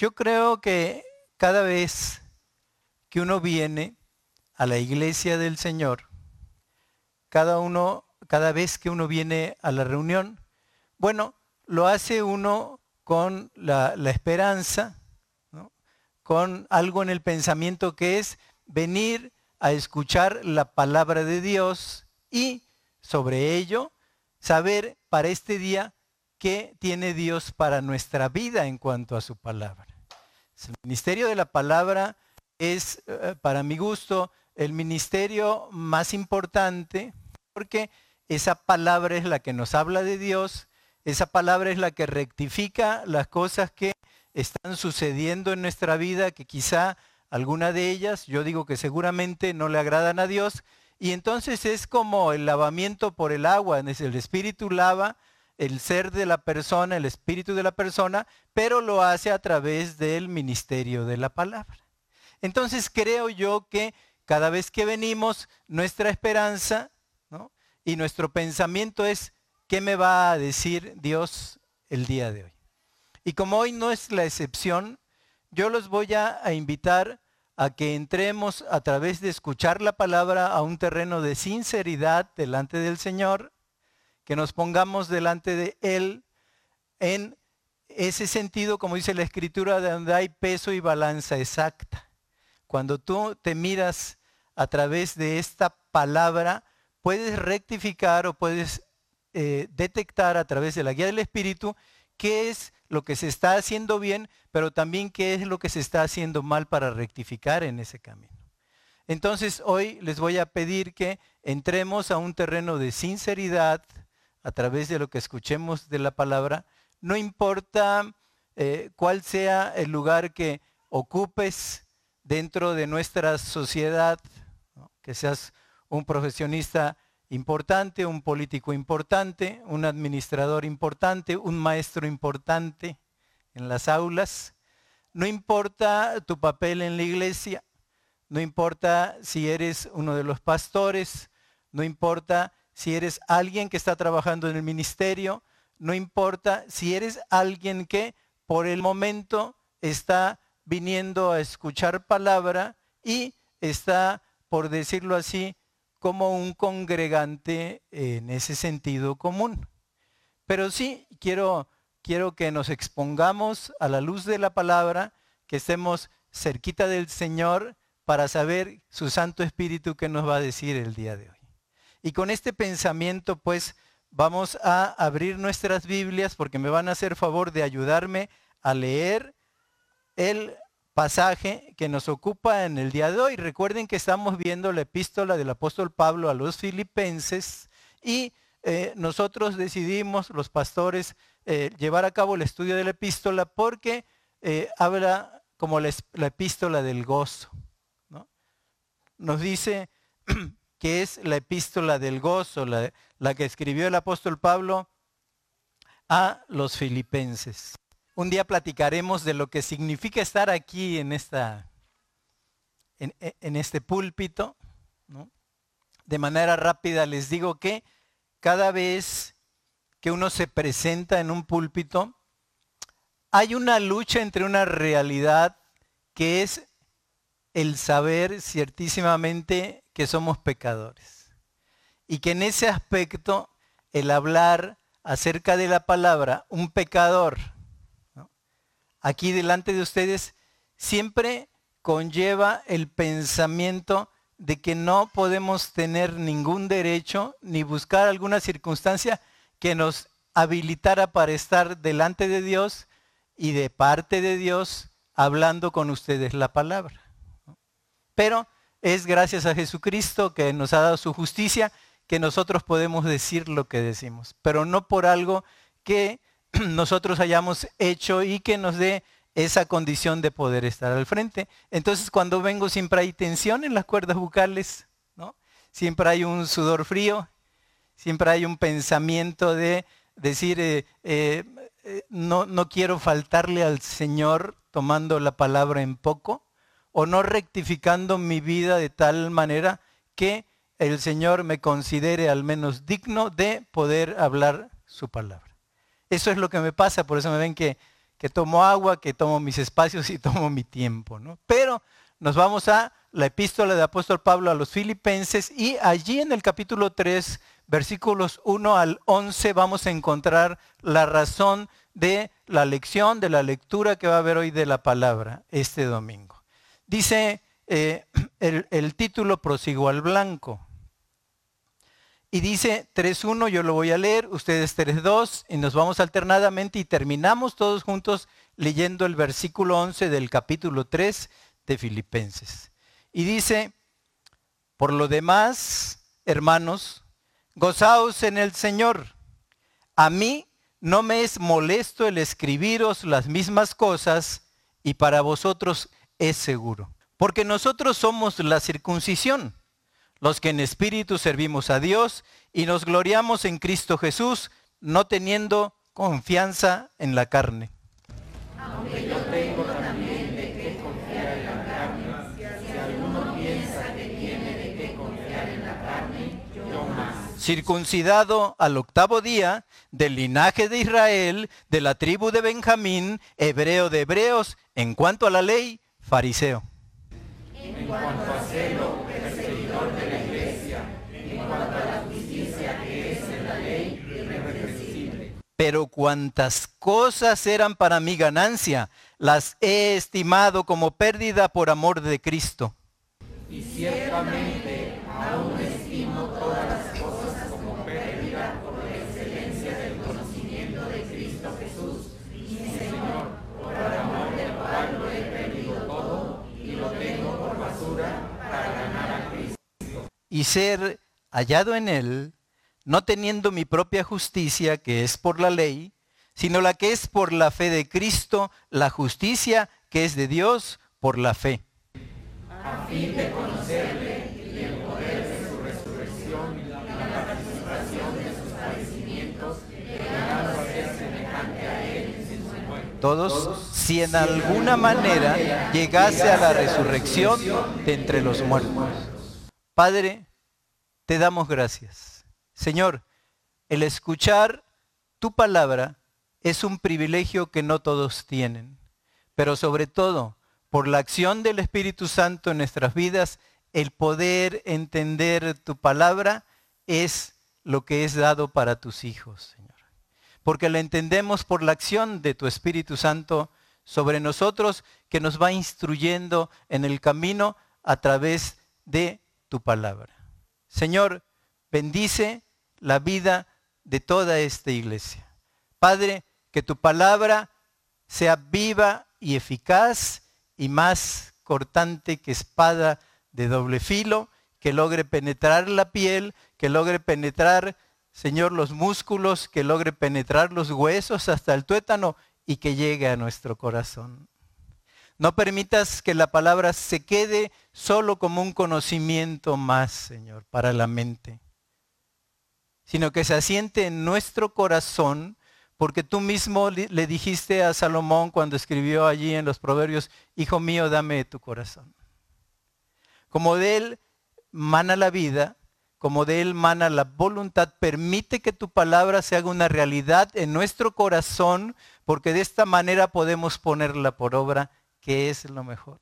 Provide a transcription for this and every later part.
Yo creo que cada vez que uno viene a la iglesia del Señor, cada uno, cada vez que uno viene a la reunión, bueno, lo hace uno con la, esperanza, con algo en el pensamiento que es venir a escuchar la palabra de Dios y sobre ello saber para este día qué tiene Dios para nuestra vida en cuanto a su palabra. El ministerio de la palabra es, eh, para mi gusto, el ministerio más importante porque esa palabra es la que nos habla de Dios, esa palabra es la que rectifica las cosas que están sucediendo en nuestra vida, que quizá alguna de ellas, yo digo que seguramente no le agradan a Dios, y entonces es como el lavamiento por el agua, el espíritu lava el ser de la persona, el espíritu de la persona, pero lo hace a través del ministerio de la palabra. Entonces creo yo que cada vez que venimos, nuestra esperanza y nuestro pensamiento es, ¿qué me va a decir Dios el día de hoy? Y como hoy no es la excepción, yo los voy a, invitar a que entremos a través de escuchar la palabra a un terreno de sinceridad delante del Señor, que nos pongamos delante de Él en ese sentido, como dice la Escritura, de donde hay peso y balanza exacta. Cuando tú te miras a través de esta palabra, puedes rectificar o puedes eh, detectar a través de la guía del Espíritu qué es lo que se está haciendo bien, pero también qué es lo que se está haciendo mal para rectificar en ese camino. Entonces hoy les voy a pedir que entremos a un terreno de sinceridad a través de lo que escuchemos de la palabra. No importa eh, cuál sea el lugar que ocupes dentro de nuestra sociedad, que seas un profesionista importante, un político importante, un administrador importante, un maestro importante en las aulas. No importa tu papel en la iglesia, no importa si eres uno de los pastores, no importa si eres alguien que está trabajando en el ministerio, no importa si eres alguien que por el momento está viniendo a escuchar palabra y está, por decirlo así, como un congregante en ese sentido común. Pero sí quiero, quiero que nos expongamos a la luz de la palabra, que estemos cerquita del Señor para saber su Santo Espíritu que nos va a decir el día de hoy. Y con este pensamiento, pues, vamos a abrir nuestras Biblias porque me van a hacer favor de ayudarme a leer el pasaje que nos ocupa en el día de hoy. Recuerden que estamos viendo la epístola del apóstol Pablo a los filipenses y eh, nosotros decidimos, los pastores, eh, llevar a cabo el estudio de la epístola porque eh, habla como la, epístola del gozo. Nos dice que es la epístola del gozo, la, la que escribió el apóstol Pablo a los filipenses. Un día platicaremos de lo que significa estar aquí en, esta, en, este púlpito. De manera rápida les digo que cada vez que uno se presenta en un púlpito, hay una lucha entre una realidad que es el saber ciertísimamente que somos pecadores. Y que en ese aspecto, el hablar acerca de la palabra, un pecador, aquí delante de ustedes siempre conlleva el pensamiento de que no podemos tener ningún derecho ni buscar alguna circunstancia que nos habilitara para estar delante de Dios y de parte de Dios hablando con ustedes la palabra. Pero es gracias a Jesucristo que nos ha dado su justicia que nosotros podemos decir lo que decimos, pero no por algo que nosotros hayamos hecho y que nos dé esa condición de poder estar al frente. Entonces cuando vengo siempre hay tensión en las cuerdas bucales, ¿no? siempre hay un sudor frío, siempre hay un pensamiento de decir, eh, eh, eh, no, no quiero faltarle al Señor tomando la palabra en poco o no rectificando mi vida de tal manera que el Señor me considere al menos digno de poder hablar su palabra. Eso es lo que me pasa, por eso me ven que, que tomo agua, que tomo mis espacios y tomo mi tiempo. ¿no? Pero nos vamos a la epístola de apóstol Pablo a los filipenses y allí en el capítulo 3, versículos 1 al 11, vamos a encontrar la razón de la lección, de la lectura que va a haber hoy de la palabra este domingo. Dice eh, el, título Prosigo al Blanco. Y dice 3.1, yo lo voy a leer, ustedes 3.2, y nos vamos alternadamente y terminamos todos juntos leyendo el versículo 11 del capítulo 3 de Filipenses. Y dice, por lo demás, hermanos, gozaos en el Señor. A mí no me es molesto el escribiros las mismas cosas y para vosotros es seguro. Porque nosotros somos la circuncisión los que en espíritu servimos a Dios y nos gloriamos en Cristo Jesús, no teniendo confianza en la carne. Aunque yo tengo también de qué confiar en la carne, alguno piensa que tiene de qué confiar en la carne, yo más. Circuncidado al octavo día, del linaje de Israel, de la tribu de Benjamín, hebreo de hebreos, en cuanto a la ley, fariseo. En cuanto a celo, pero cuantas cosas eran para mi ganancia, las he estimado como pérdida por amor de Cristo. Y ciertamente aún estimo todas las cosas como pérdida por la excelencia del conocimiento de Cristo Jesús, mi Señor, por amor del cual lo he perdido todo y lo tengo por basura para ganar a Cristo. Y ser hallado en él no teniendo mi propia justicia, que es por la ley, sino la que es por la fe de Cristo, la justicia que es de Dios por la fe. A fin de conocerle el poder de su resurrección y la participación de sus padecimientos, a ser semejante a él su muerte. Todos, si en alguna manera llegase a la resurrección de entre los muertos. Padre, te damos gracias Señor, el escuchar tu palabra es un privilegio que no todos tienen, pero sobre todo por la acción del Espíritu Santo en nuestras vidas, el poder entender tu palabra es lo que es dado para tus hijos, Señor. Porque la entendemos por la acción de tu Espíritu Santo sobre nosotros que nos va instruyendo en el camino a través de tu palabra. Señor, bendice la vida de toda esta iglesia. Padre, que tu palabra sea viva y eficaz y más cortante que espada de doble filo, que logre penetrar la piel, que logre penetrar, Señor, los músculos, que logre penetrar los huesos hasta el tuétano y que llegue a nuestro corazón. No permitas que la palabra se quede solo como un conocimiento más, Señor, para la mente sino que se asiente en nuestro corazón, porque tú mismo le dijiste a Salomón cuando escribió allí en los proverbios, Hijo mío, dame tu corazón. Como de él mana la vida, como de él mana la voluntad, permite que tu palabra se haga una realidad en nuestro corazón, porque de esta manera podemos ponerla por obra, que es lo mejor.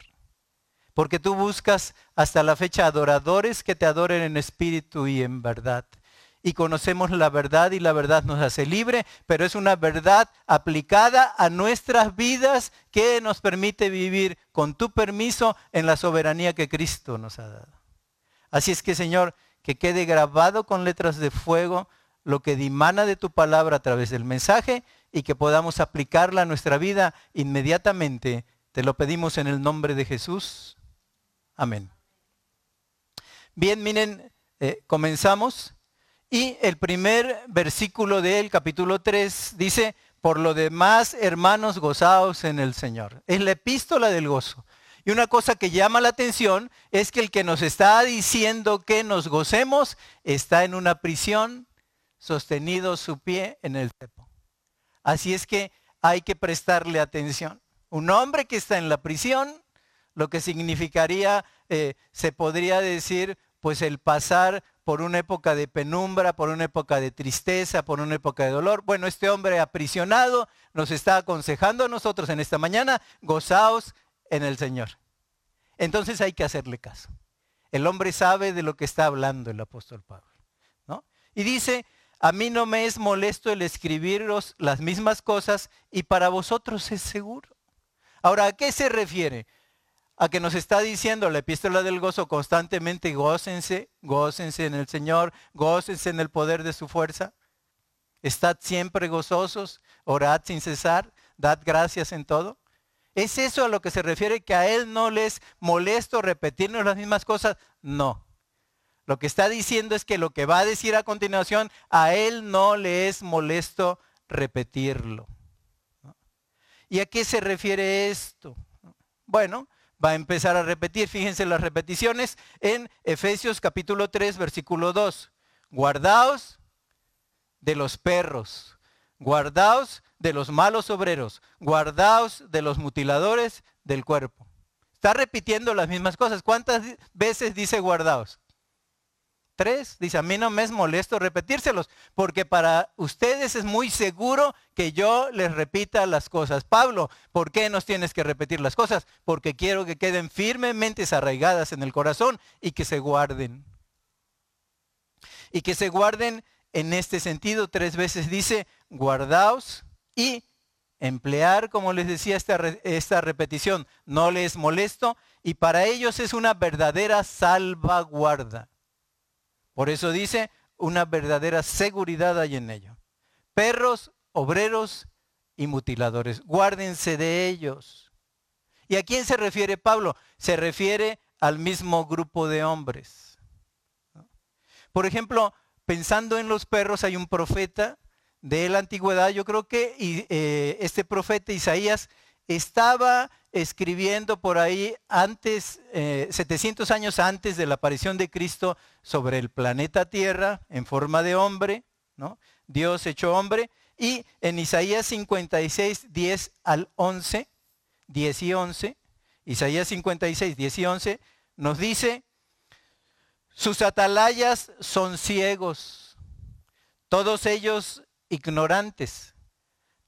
Porque tú buscas hasta la fecha adoradores que te adoren en espíritu y en verdad y conocemos la verdad y la verdad nos hace libre, pero es una verdad aplicada a nuestras vidas que nos permite vivir con tu permiso en la soberanía que Cristo nos ha dado. Así es que Señor, que quede grabado con letras de fuego lo que dimana de tu palabra a través del mensaje y que podamos aplicarla a nuestra vida inmediatamente. Te lo pedimos en el nombre de Jesús. Amén. Bien, miren, eh, comenzamos. Y el primer versículo del capítulo 3 dice, por lo demás, hermanos, gozaos en el Señor. Es la epístola del gozo. Y una cosa que llama la atención es que el que nos está diciendo que nos gocemos está en una prisión, sostenido su pie en el cepo. Así es que hay que prestarle atención. Un hombre que está en la prisión, lo que significaría, eh, se podría decir, pues el pasar por una época de penumbra, por una época de tristeza, por una época de dolor. Bueno, este hombre aprisionado nos está aconsejando a nosotros en esta mañana, gozaos en el Señor. Entonces hay que hacerle caso. El hombre sabe de lo que está hablando el apóstol Pablo. ¿no? Y dice, a mí no me es molesto el escribiros las mismas cosas y para vosotros es seguro. Ahora, ¿a qué se refiere? A que nos está diciendo la epístola del gozo constantemente, gócense, gócense en el Señor, gócense en el poder de su fuerza. Estad siempre gozosos, orad sin cesar, dad gracias en todo. ¿Es eso a lo que se refiere que a él no les molesto repetirnos las mismas cosas? No. Lo que está diciendo es que lo que va a decir a continuación, a él no le es molesto repetirlo. ¿Y a qué se refiere esto? Bueno, va a empezar a repetir, fíjense las repeticiones en Efesios capítulo 3, versículo 2. Guardaos de los perros, guardaos de los malos obreros, guardaos de los mutiladores del cuerpo. Está repitiendo las mismas cosas. ¿Cuántas veces dice guardaos? Tres. Dice, a mí no me es molesto repetírselos, porque para ustedes es muy seguro que yo les repita las cosas. Pablo, ¿por qué nos tienes que repetir las cosas? Porque quiero que queden firmemente arraigadas en el corazón y que se guarden. Y que se guarden en este sentido. Tres veces dice, guardaos y emplear, como les decía, esta, esta repetición, no les molesto y para ellos es una verdadera salvaguarda. Por eso dice, una verdadera seguridad hay en ello. Perros, obreros y mutiladores, guárdense de ellos. ¿Y a quién se refiere Pablo? Se refiere al mismo grupo de hombres. Por ejemplo, pensando en los perros, hay un profeta de la antigüedad, yo creo que eh, este profeta Isaías estaba escribiendo por ahí antes, 700 eh, años antes de la aparición de Cristo sobre el planeta Tierra en forma de hombre, ¿no? Dios hecho hombre, y en Isaías 56, 10 al 11, 10 y 11, Isaías 56, 10 y 11, nos dice, sus atalayas son ciegos, todos ellos ignorantes.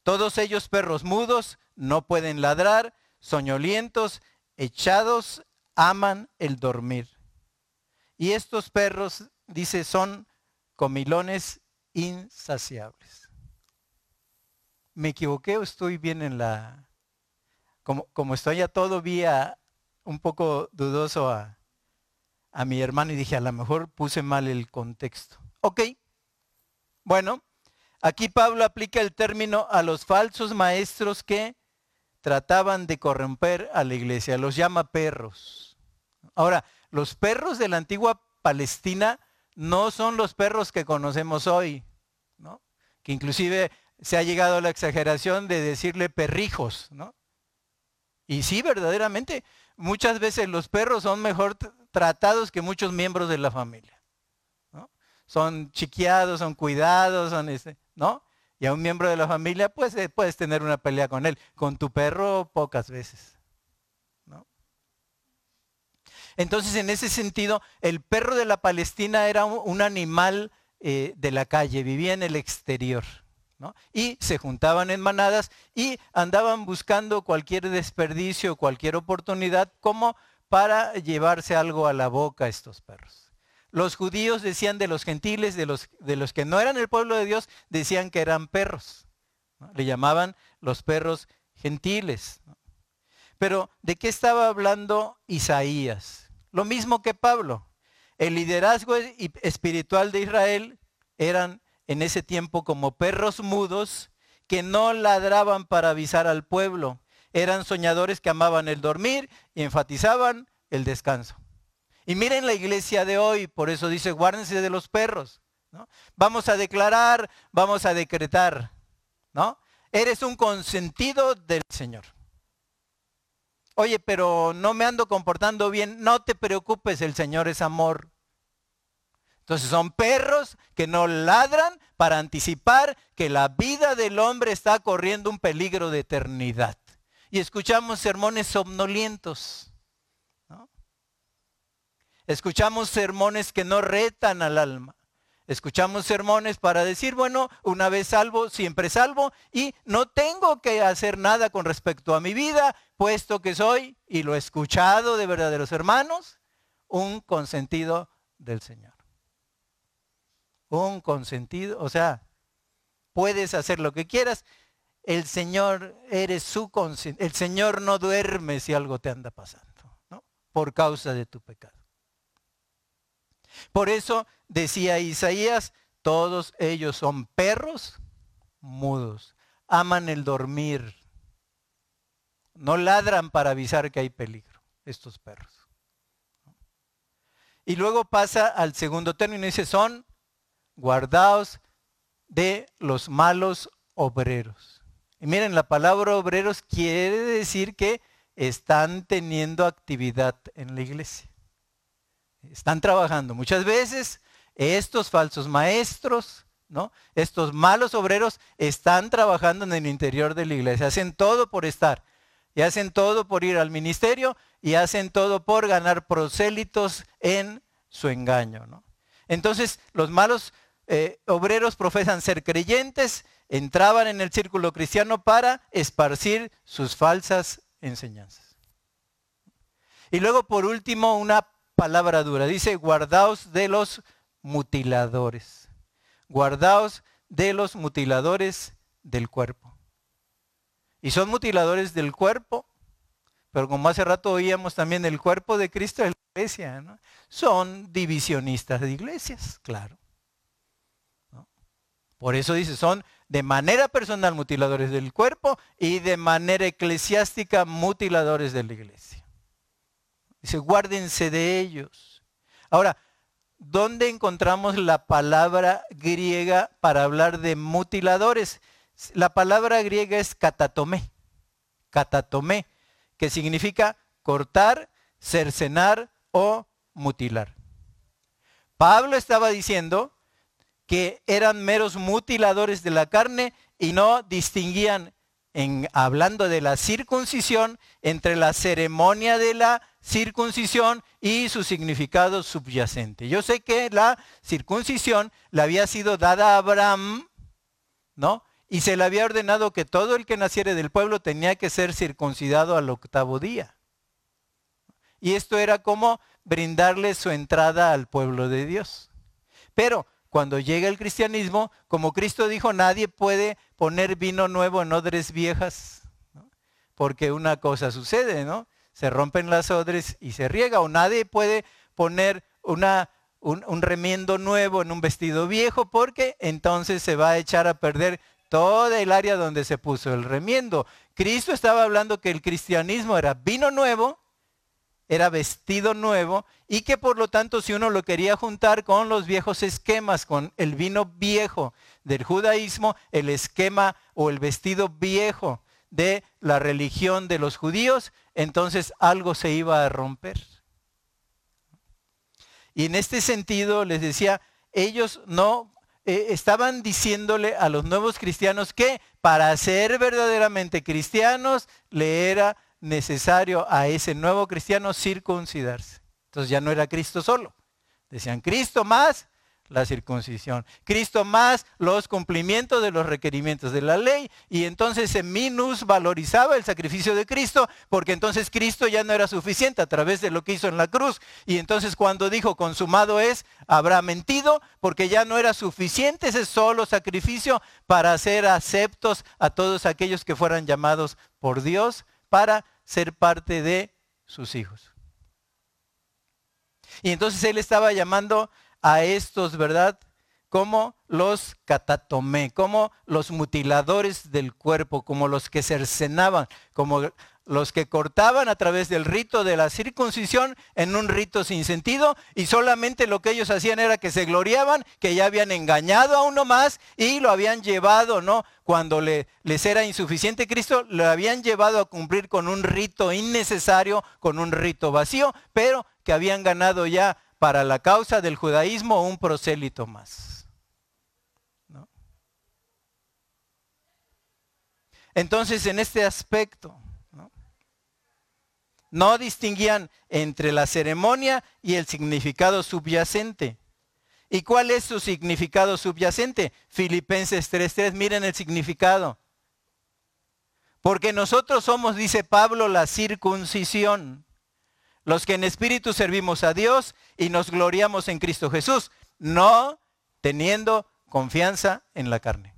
Todos ellos perros mudos, no pueden ladrar, soñolientos, echados, aman el dormir. Y estos perros, dice, son comilones insaciables. ¿Me equivoqué o estoy bien en la... Como, como estoy ya todavía un poco dudoso a, a mi hermano y dije, a lo mejor puse mal el contexto. Ok, bueno, Aquí Pablo aplica el término a los falsos maestros que trataban de corromper a la iglesia. Los llama perros. Ahora, los perros de la antigua Palestina no son los perros que conocemos hoy, ¿no? que inclusive se ha llegado a la exageración de decirle perrijos. ¿no? Y sí, verdaderamente, muchas veces los perros son mejor tratados que muchos miembros de la familia. ¿no? Son chiqueados, son cuidados, son... Este, ¿no? Y a un miembro de la familia, pues eh, puedes tener una pelea con él. Con tu perro, pocas veces. ¿no? Entonces, en ese sentido, el perro de la Palestina era un, animal eh, de la calle, vivía en el exterior. ¿no? Y se juntaban en manadas y andaban buscando cualquier desperdicio, cualquier oportunidad como para llevarse algo a la boca estos perros. Los judíos decían de los gentiles, de los, de los que no eran el pueblo de Dios, decían que eran perros. Le llamaban los perros gentiles. Pero ¿de qué estaba hablando Isaías? Lo mismo que Pablo. El liderazgo espiritual de Israel eran en ese tiempo como perros mudos que no ladraban para avisar al pueblo. Eran soñadores que amaban el dormir y enfatizaban el descanso. Y miren la iglesia de hoy, por eso dice, guárdense de los perros. ¿no? Vamos a declarar, vamos a decretar. ¿no? Eres un consentido del Señor. Oye, pero no me ando comportando bien. No te preocupes, el Señor es amor. Entonces son perros que no ladran para anticipar que la vida del hombre está corriendo un peligro de eternidad. Y escuchamos sermones somnolientos. Escuchamos sermones que no retan al alma. Escuchamos sermones para decir, bueno, una vez salvo, siempre salvo, y no tengo que hacer nada con respecto a mi vida, puesto que soy, y lo he escuchado de verdaderos hermanos, un consentido del Señor. Un consentido, o sea, puedes hacer lo que quieras, el Señor eres su consentido, el Señor no duerme si algo te anda pasando, ¿no? Por causa de tu pecado. Por eso decía Isaías, todos ellos son perros mudos, aman el dormir, no ladran para avisar que hay peligro, estos perros. Y luego pasa al segundo término y dice, son guardados de los malos obreros. Y miren, la palabra obreros quiere decir que están teniendo actividad en la iglesia. Están trabajando. Muchas veces estos falsos maestros, ¿no? Estos malos obreros están trabajando en el interior de la iglesia. Hacen todo por estar. Y hacen todo por ir al ministerio y hacen todo por ganar prosélitos en su engaño. Entonces, los malos eh, obreros profesan ser creyentes, entraban en el círculo cristiano para esparcir sus falsas enseñanzas. Y luego, por último, una palabra dura. Dice, guardaos de los mutiladores. Guardaos de los mutiladores del cuerpo. Y son mutiladores del cuerpo, pero como hace rato oíamos también el cuerpo de Cristo de la iglesia, son divisionistas de iglesias, claro. Por eso dice, son de manera personal mutiladores del cuerpo y de manera eclesiástica mutiladores de la iglesia. Dice, guárdense de ellos. Ahora, ¿dónde encontramos la palabra griega para hablar de mutiladores? La palabra griega es catatomé, catatomé, que significa cortar, cercenar o mutilar. Pablo estaba diciendo que eran meros mutiladores de la carne y no distinguían, hablando de la circuncisión, entre la ceremonia de la circuncisión y su significado subyacente. Yo sé que la circuncisión le había sido dada a Abraham, ¿no? Y se le había ordenado que todo el que naciere del pueblo tenía que ser circuncidado al octavo día. Y esto era como brindarle su entrada al pueblo de Dios. Pero cuando llega el cristianismo, como Cristo dijo, nadie puede poner vino nuevo en odres viejas, porque una cosa sucede, ¿no? se rompen las odres y se riega, o nadie puede poner una, un, un remiendo nuevo en un vestido viejo porque entonces se va a echar a perder toda el área donde se puso el remiendo. Cristo estaba hablando que el cristianismo era vino nuevo, era vestido nuevo y que por lo tanto si uno lo quería juntar con los viejos esquemas, con el vino viejo del judaísmo, el esquema o el vestido viejo de la religión de los judíos, entonces algo se iba a romper. Y en este sentido les decía, ellos no eh, estaban diciéndole a los nuevos cristianos que para ser verdaderamente cristianos le era necesario a ese nuevo cristiano circuncidarse. Entonces ya no era Cristo solo. Decían Cristo más la circuncisión. Cristo más los cumplimientos de los requerimientos de la ley. Y entonces se valorizaba el sacrificio de Cristo porque entonces Cristo ya no era suficiente a través de lo que hizo en la cruz. Y entonces cuando dijo consumado es, habrá mentido porque ya no era suficiente ese solo sacrificio para ser aceptos a todos aquellos que fueran llamados por Dios para ser parte de sus hijos. Y entonces él estaba llamando a estos, ¿verdad? Como los catatomé, como los mutiladores del cuerpo, como los que cercenaban, como los que cortaban a través del rito de la circuncisión en un rito sin sentido y solamente lo que ellos hacían era que se gloriaban, que ya habían engañado a uno más y lo habían llevado, ¿no? Cuando le, les era insuficiente Cristo, lo habían llevado a cumplir con un rito innecesario, con un rito vacío, pero que habían ganado ya para la causa del judaísmo un prosélito más. Entonces, en este aspecto, No distinguían entre la ceremonia y el significado subyacente. ¿Y cuál es su significado subyacente? Filipenses 3.3, miren el significado. Porque nosotros somos, dice Pablo, la circuncisión, los que en espíritu servimos a Dios y nos gloriamos en Cristo Jesús, no teniendo confianza en la carne.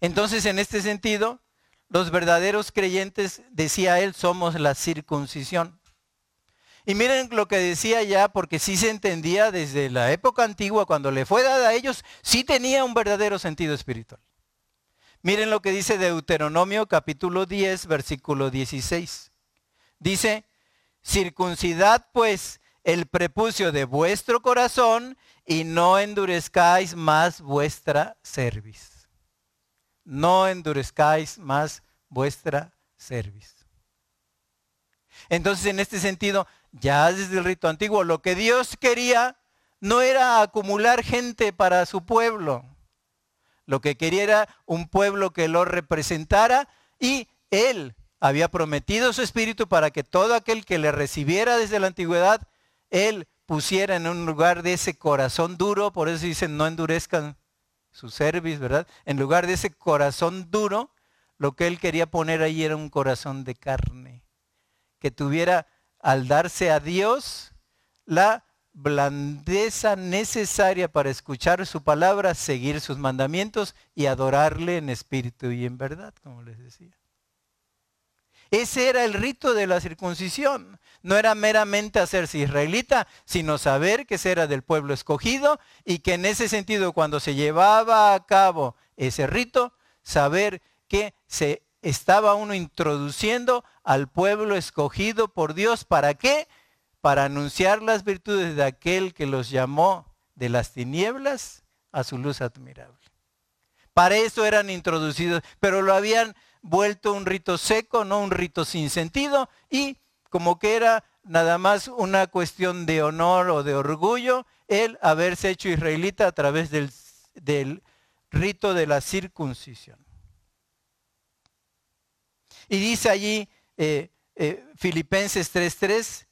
Entonces, en este sentido, los verdaderos creyentes, decía él, somos la circuncisión. Y miren lo que decía ya, porque sí se entendía desde la época antigua, cuando le fue dada a ellos, sí tenía un verdadero sentido espiritual. Miren lo que dice Deuteronomio capítulo 10, versículo 16. Dice, circuncidad pues el prepucio de vuestro corazón y no endurezcáis más vuestra cerviz. No endurezcáis más vuestra cerviz. Entonces, en este sentido, ya desde el rito antiguo, lo que Dios quería no era acumular gente para su pueblo. Lo que quería era un pueblo que lo representara y Él había prometido su espíritu para que todo aquel que le recibiera desde la antigüedad, Él pusiera en un lugar de ese corazón duro, por eso dicen no endurezcan su cerviz, ¿verdad? En lugar de ese corazón duro, lo que Él quería poner ahí era un corazón de carne, que tuviera al darse a Dios la blandeza necesaria para escuchar su palabra, seguir sus mandamientos y adorarle en espíritu y en verdad, como les decía. Ese era el rito de la circuncisión. No era meramente hacerse israelita, sino saber que era del pueblo escogido y que en ese sentido cuando se llevaba a cabo ese rito, saber que se estaba uno introduciendo al pueblo escogido por Dios. ¿Para qué? Para anunciar las virtudes de aquel que los llamó de las tinieblas a su luz admirable. Para eso eran introducidos, pero lo habían vuelto un rito seco, no un rito sin sentido, y como que era nada más una cuestión de honor o de orgullo el haberse hecho israelita a través del, del rito de la circuncisión. Y dice allí eh, eh, Filipenses 3.3,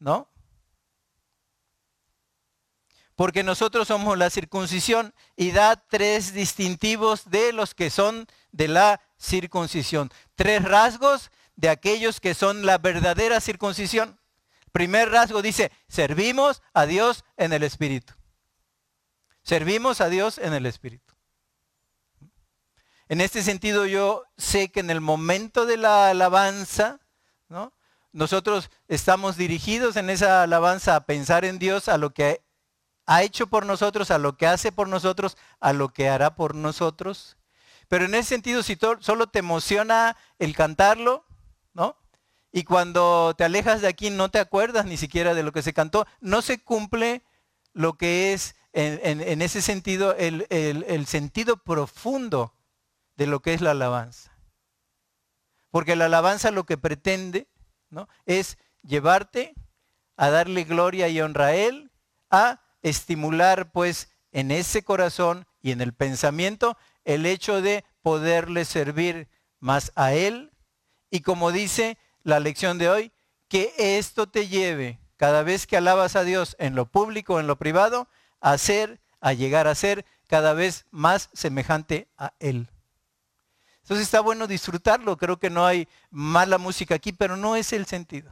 ¿no? Porque nosotros somos la circuncisión y da tres distintivos de los que son de la circuncisión. Tres rasgos de aquellos que son la verdadera circuncisión. Primer rasgo dice, servimos a Dios en el Espíritu. Servimos a Dios en el Espíritu. En este sentido yo sé que en el momento de la alabanza, ¿no? nosotros estamos dirigidos en esa alabanza a pensar en Dios, a lo que ha hecho por nosotros, a lo que hace por nosotros, a lo que hará por nosotros. Pero en ese sentido, si solo te emociona el cantarlo, ¿no? Y cuando te alejas de aquí no te acuerdas ni siquiera de lo que se cantó, no se cumple lo que es en, ese sentido el, sentido profundo de lo que es la alabanza. Porque la alabanza lo que pretende ¿no? es llevarte a darle gloria y honra a Él, a estimular pues en ese corazón y en el pensamiento el hecho de poderle servir más a Él. Y como dice la lección de hoy, que esto te lleve cada vez que alabas a Dios en lo público o en lo privado, a ser, a llegar a ser cada vez más semejante a Él. Entonces está bueno disfrutarlo, creo que no hay mala música aquí, pero no es el sentido.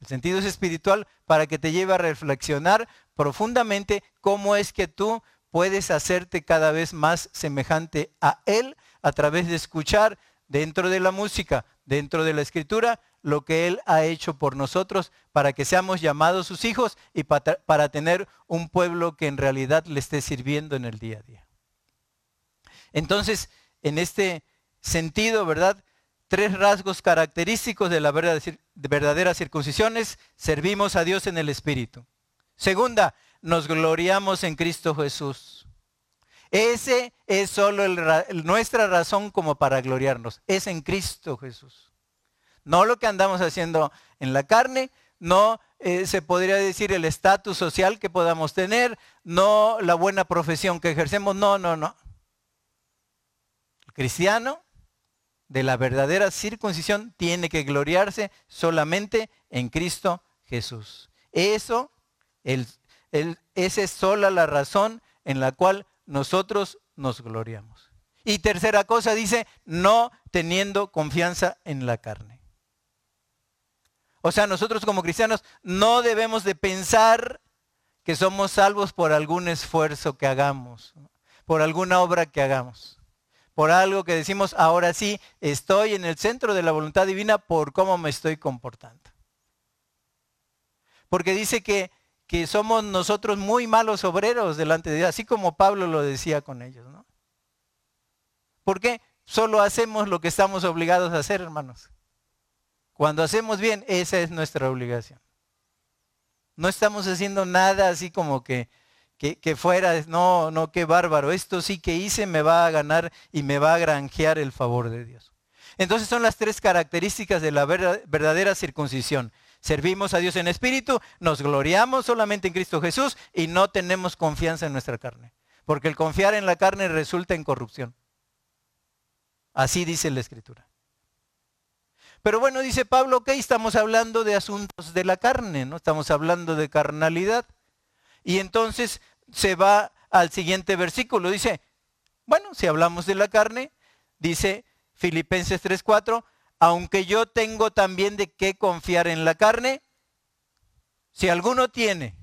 El sentido es espiritual para que te lleve a reflexionar profundamente cómo es que tú puedes hacerte cada vez más semejante a Él a través de escuchar dentro de la música, dentro de la escritura, lo que Él ha hecho por nosotros para que seamos llamados sus hijos y para, tener un pueblo que en realidad le esté sirviendo en el día a día. Entonces, en este sentido, ¿verdad? Tres rasgos característicos de la verdadera circuncisión es servimos a Dios en el Espíritu. Segunda, nos gloriamos en Cristo Jesús. Ese es solo nuestra razón como para gloriarnos. Es en Cristo Jesús. No lo que andamos haciendo en la carne, no eh, se podría decir el estatus social que podamos tener, no la buena profesión que ejercemos, no, no, no. El cristiano de la verdadera circuncisión tiene que gloriarse solamente en Cristo Jesús. Eso, el, esa es sola la razón en la cual nosotros nos gloriamos. Y tercera cosa dice, no teniendo confianza en la carne. O sea, nosotros como cristianos no debemos de pensar que somos salvos por algún esfuerzo que hagamos, por alguna obra que hagamos, por algo que decimos, ahora sí, estoy en el centro de la voluntad divina por cómo me estoy comportando. Porque dice que, que somos nosotros muy malos obreros delante de Dios, así como Pablo lo decía con ellos. ¿no? ¿Por qué? Solo hacemos lo que estamos obligados a hacer, hermanos. Cuando hacemos bien, esa es nuestra obligación. No estamos haciendo nada así como que, que, fuera, no, no, qué bárbaro, esto sí que hice me va a ganar y me va a granjear el favor de Dios. Entonces son las tres características de la verdadera circuncisión. Servimos a Dios en espíritu, nos gloriamos solamente en Cristo Jesús y no tenemos confianza en nuestra carne. Porque el confiar en la carne resulta en corrupción. Así dice la Escritura. Pero bueno, dice Pablo, ok, estamos hablando de asuntos de la carne, ¿no? Estamos hablando de carnalidad. Y entonces se va al siguiente versículo. Dice, bueno, si hablamos de la carne, dice Filipenses 3:4, aunque yo tengo también de qué confiar en la carne, si alguno tiene,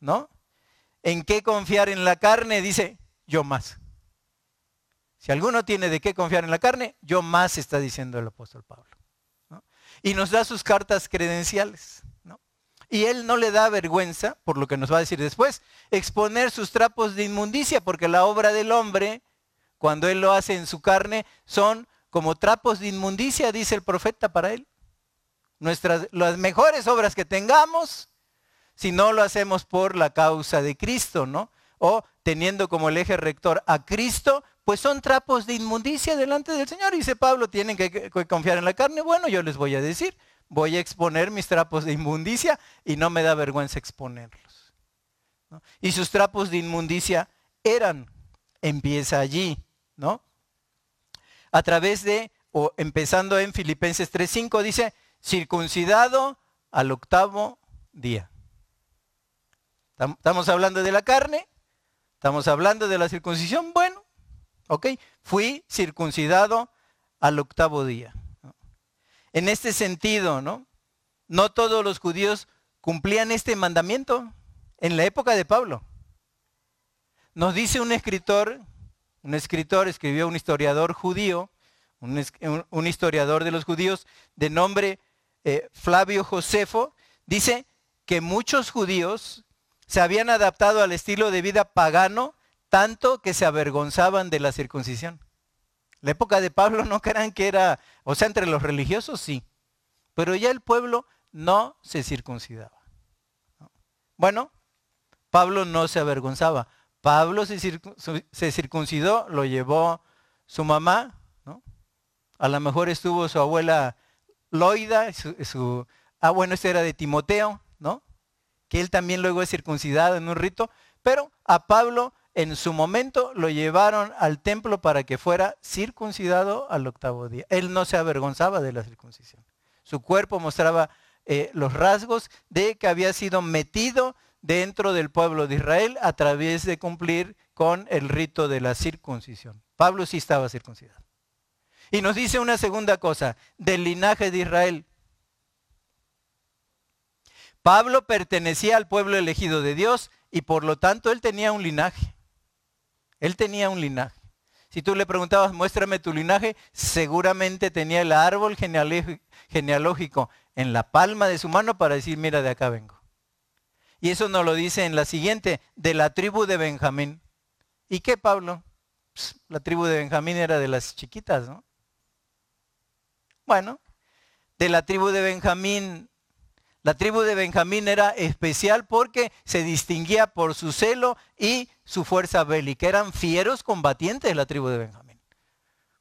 ¿no? En qué confiar en la carne, dice, yo más. Si alguno tiene de qué confiar en la carne, yo más está diciendo el apóstol Pablo y nos da sus cartas credenciales. Y él no le da vergüenza, por lo que nos va a decir después, exponer sus trapos de inmundicia, porque la obra del hombre, cuando él lo hace en su carne, son como trapos de inmundicia, dice el profeta para él. Nuestras, las mejores obras que tengamos, si no lo hacemos por la causa de Cristo, ¿no? O teniendo como el eje rector a Cristo, pues son trapos de inmundicia delante del Señor. Dice Pablo, tienen que, confiar en la carne. Bueno, yo les voy a decir, voy a exponer mis trapos de inmundicia y no me da vergüenza exponerlos. Y sus trapos de inmundicia eran, empieza allí, ¿no? A través de, o empezando en Filipenses 3.5, dice, circuncidado al octavo día. Estamos hablando de la carne, estamos hablando de la circuncisión. Bueno, ¿Ok? Fui circuncidado al octavo día. En este sentido, ¿no? Todos los judíos cumplían este mandamiento en la época de Pablo. Nos dice un escritor, un escritor escribió un historiador judío, un, historiador de los judíos de nombre eh, Flavio Josefo, dice que muchos judíos se habían adaptado al estilo de vida pagano tanto que se avergonzaban de la circuncisión. La época de Pablo no crean que era, o sea, entre los religiosos sí, pero ya el pueblo no se circuncidaba. Bueno, Pablo no se avergonzaba. Pablo se, circuncidó, lo llevó su mamá, ¿no? A lo mejor estuvo su abuela Loida, su, ah, bueno, este era de Timoteo, ¿no? Que él también luego es circuncidado en un rito, pero a Pablo en su momento lo llevaron al templo para que fuera circuncidado al octavo día. Él no se avergonzaba de la circuncisión. Su cuerpo mostraba eh, los rasgos de que había sido metido dentro del pueblo de Israel a través de cumplir con el rito de la circuncisión. Pablo sí estaba circuncidado. Y nos dice una segunda cosa, del linaje de Israel. Pablo pertenecía al pueblo elegido de Dios y por lo tanto él tenía un linaje. Él tenía un linaje. Si tú le preguntabas, muéstrame tu linaje, seguramente tenía el árbol genealógico en la palma de su mano para decir, mira, de acá vengo. Y eso nos lo dice en la siguiente, de la tribu de Benjamín. ¿Y qué, Pablo? la tribu de Benjamín era de las chiquitas, ¿no? Bueno, de la tribu de Benjamín la tribu de Benjamín era especial porque se distinguía por su celo y su fuerza bélica. Eran fieros combatientes de la tribu de Benjamín.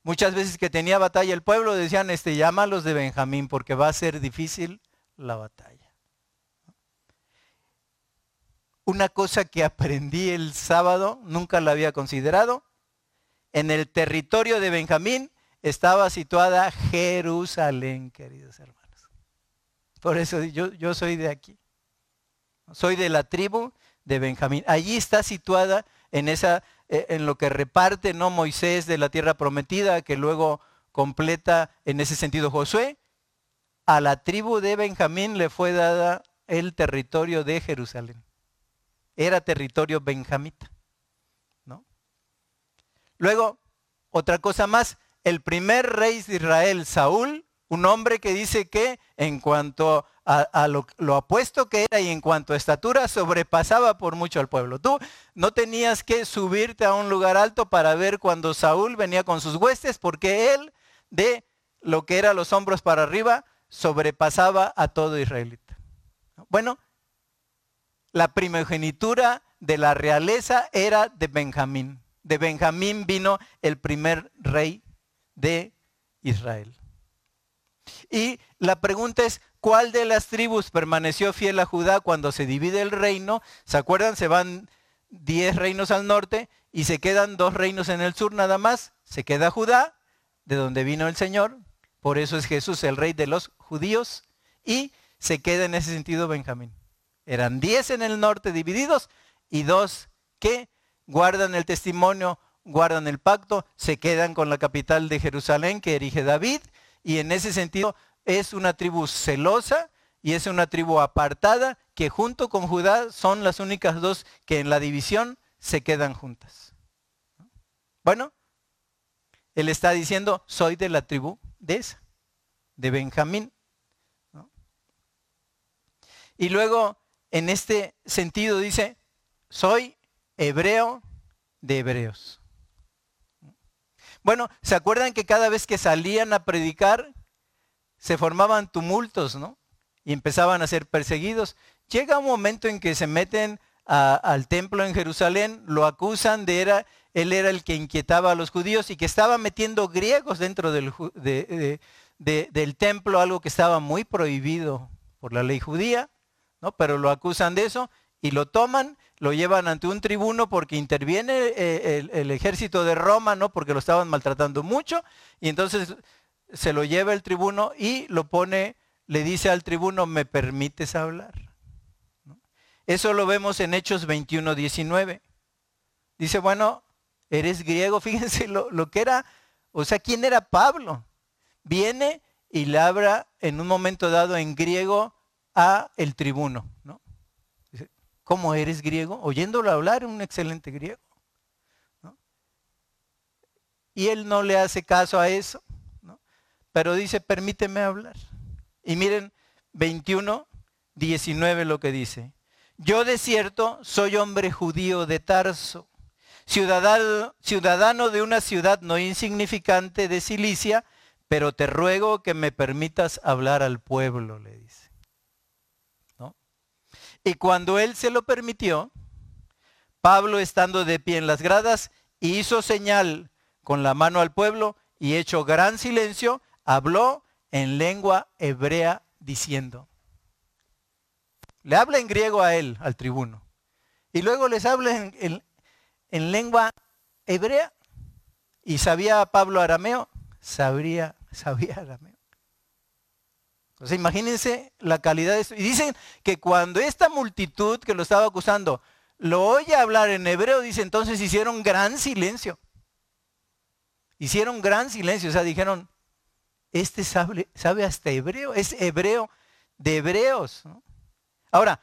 Muchas veces que tenía batalla el pueblo decían, este, llámalos de Benjamín porque va a ser difícil la batalla. Una cosa que aprendí el sábado, nunca la había considerado, en el territorio de Benjamín estaba situada Jerusalén, queridos hermanos. Por eso yo, yo soy de aquí. Soy de la tribu de Benjamín. Allí está situada en esa eh, en lo que reparte no Moisés de la tierra prometida, que luego completa en ese sentido Josué, a la tribu de Benjamín le fue dada el territorio de Jerusalén. Era territorio benjamita. ¿no? Luego, otra cosa más, el primer rey de Israel, Saúl, un hombre que dice que en cuanto a, lo, lo, apuesto que era y en cuanto a estatura sobrepasaba por mucho al pueblo. Tú no tenías que subirte a un lugar alto para ver cuando Saúl venía con sus huestes, porque él de lo que era los hombros para arriba sobrepasaba a todo israelita. Bueno, la primogenitura de la realeza era de Benjamín. De Benjamín vino el primer rey de Israel. Y la pregunta es, ¿cuál de las tribus permaneció fiel a Judá cuando se divide el reino? ¿Se acuerdan? Se van diez reinos al norte y se quedan dos reinos en el sur nada más. Se queda Judá, de donde vino el Señor. Por eso es Jesús el rey de los judíos. Y se queda en ese sentido Benjamín. Eran diez en el norte divididos y dos que guardan el testimonio, guardan el pacto, se quedan con la capital de Jerusalén que erige David y en ese sentido es una tribu celosa y es una tribu apartada que junto con Judá son las únicas dos que en la división se quedan juntas. Bueno, él está diciendo, soy de la tribu de esa, de Benjamín. Y luego, en este sentido, dice, soy hebreo de hebreos. Bueno, ¿se acuerdan que cada vez que salían a predicar se formaban tumultos, ¿no? Y empezaban a ser perseguidos. Llega un momento en que se meten al templo en Jerusalén, lo acusan de era, él era el que inquietaba a los judíos y que estaba metiendo griegos dentro del, del templo, algo que estaba muy prohibido por la ley judía, ¿no? Pero lo acusan de eso y lo toman lo llevan ante un tribuno porque interviene eh, el, ejército de Roma, ¿no? Porque lo estaban maltratando mucho. Y entonces se lo lleva el tribuno y lo pone, le dice al tribuno, ¿me permites hablar? Eso lo vemos en Hechos 21, 19. Dice, bueno, eres griego, fíjense lo, lo que era, o sea, ¿quién era Pablo? Viene y le habla en un momento dado en griego a el tribuno, ¿no? ¿Cómo eres griego? Oyéndolo hablar, un excelente griego. Y él no le hace caso a eso, pero dice, permíteme hablar. Y miren, 21, 19 lo que dice. Yo de cierto soy hombre judío de Tarso, ciudadano, ciudadano de una ciudad no insignificante de Cilicia, pero te ruego que me permitas hablar al pueblo, le dice. Y cuando él se lo permitió, Pablo estando de pie en las gradas, hizo señal con la mano al pueblo y hecho gran silencio, habló en lengua hebrea diciendo. Le habla en griego a él, al tribuno. Y luego les habla en, en lengua hebrea. ¿Y sabía Pablo arameo? Sabría, sabía arameo. O imagínense la calidad de eso. Y dicen que cuando esta multitud que lo estaba acusando lo oye hablar en hebreo, dice entonces hicieron gran silencio. Hicieron gran silencio. O sea, dijeron, este sabe, sabe hasta hebreo, es hebreo de hebreos. Ahora,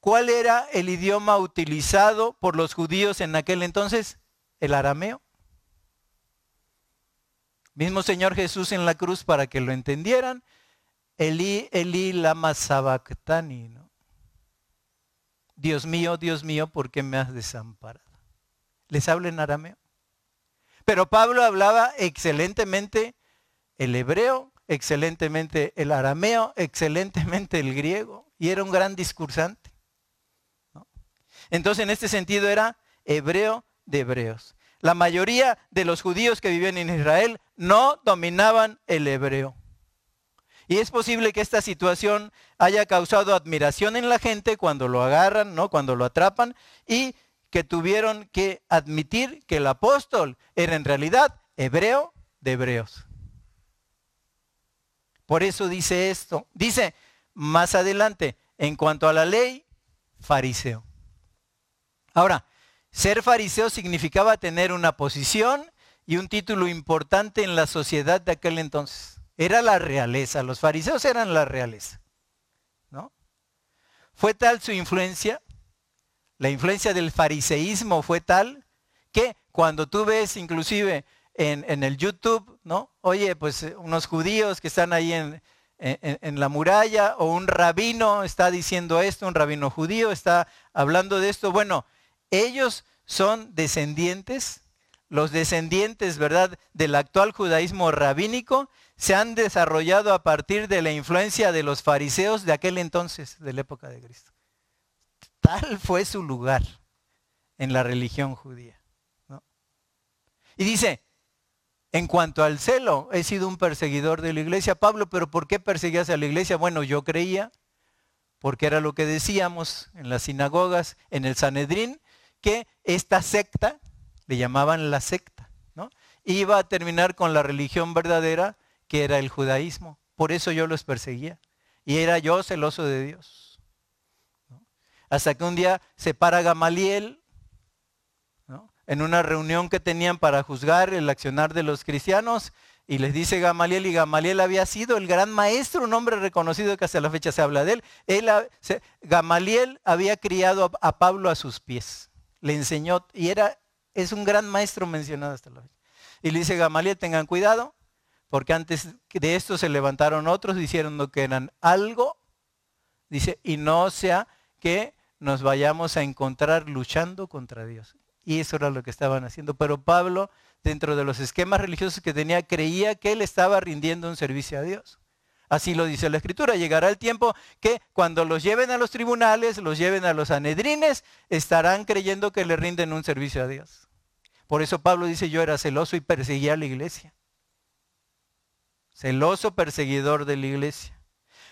¿cuál era el idioma utilizado por los judíos en aquel entonces? El arameo. Mismo Señor Jesús en la cruz para que lo entendieran Eli, Eli, lama sabactani, ¿no? Dios mío, Dios mío, ¿por qué me has desamparado? Les habla en arameo. Pero Pablo hablaba excelentemente el hebreo, excelentemente el arameo, excelentemente el griego, y era un gran discursante. Entonces, en este sentido era hebreo de hebreos. La mayoría de los judíos que vivían en Israel no dominaban el hebreo. Y es posible que esta situación haya causado admiración en la gente cuando lo agarran, ¿no? Cuando lo atrapan y que tuvieron que admitir que el apóstol era en realidad hebreo de Hebreos. Por eso dice esto. Dice más adelante, en cuanto a la ley, fariseo. Ahora, ser fariseo significaba tener una posición y un título importante en la sociedad de aquel entonces. Era la realeza, los fariseos eran la realeza. ¿no? Fue tal su influencia, la influencia del fariseísmo fue tal que cuando tú ves inclusive en, el YouTube, ¿no? Oye, pues eh, unos judíos que están ahí en, en, la muralla o un rabino está diciendo esto, un rabino judío está hablando de esto. Bueno, ellos son descendientes, los descendientes, ¿verdad?, del actual judaísmo rabínico se han desarrollado a partir de la influencia de los fariseos de aquel entonces, de la época de Cristo. Tal fue su lugar en la religión judía. Y dice, en cuanto al celo, he sido un perseguidor de la iglesia. Pablo, pero ¿por qué perseguías a la iglesia? Bueno, yo creía, porque era lo que decíamos en las sinagogas, en el Sanedrín, que esta secta, le llamaban la secta, ¿no? iba a terminar con la religión verdadera, que era el judaísmo. Por eso yo los perseguía. Y era yo celoso de Dios. Hasta que un día se para Gamaliel en una reunión que tenían para juzgar el accionar de los cristianos y les dice Gamaliel, y Gamaliel había sido el gran maestro, un hombre reconocido que hasta la fecha se habla de él. Gamaliel había criado a, Pablo a sus pies, le enseñó y era, es un gran maestro mencionado hasta la fecha. Y le dice Gamaliel, tengan cuidado, porque antes de esto se levantaron otros diciendo que eran algo, dice, y no sea que nos vayamos a encontrar luchando contra Dios. Y eso era lo que estaban haciendo. Pero Pablo, dentro de los esquemas religiosos que tenía, creía que él estaba rindiendo un servicio a Dios. Así lo dice la escritura. Llegará el tiempo que cuando los lleven a los tribunales, los lleven a los anedrines, estarán creyendo que le rinden un servicio a Dios. Por eso Pablo dice, yo era celoso y perseguía a la iglesia. Celoso perseguidor de la iglesia.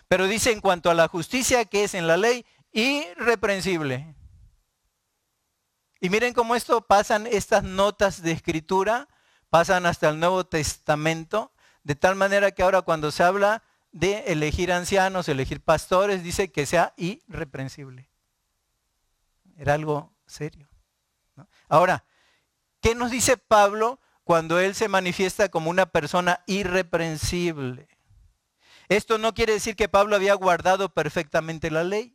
Pero dice en cuanto a la justicia que es en la ley, irreprensible. Y miren cómo esto pasan estas notas de escritura, pasan hasta el Nuevo Testamento, de tal manera que ahora cuando se habla de elegir ancianos, elegir pastores, dice que sea irreprensible. Era algo serio. Ahora, ¿qué nos dice Pablo cuando él se manifiesta como una persona irreprensible? Esto no quiere decir que Pablo había guardado perfectamente la ley.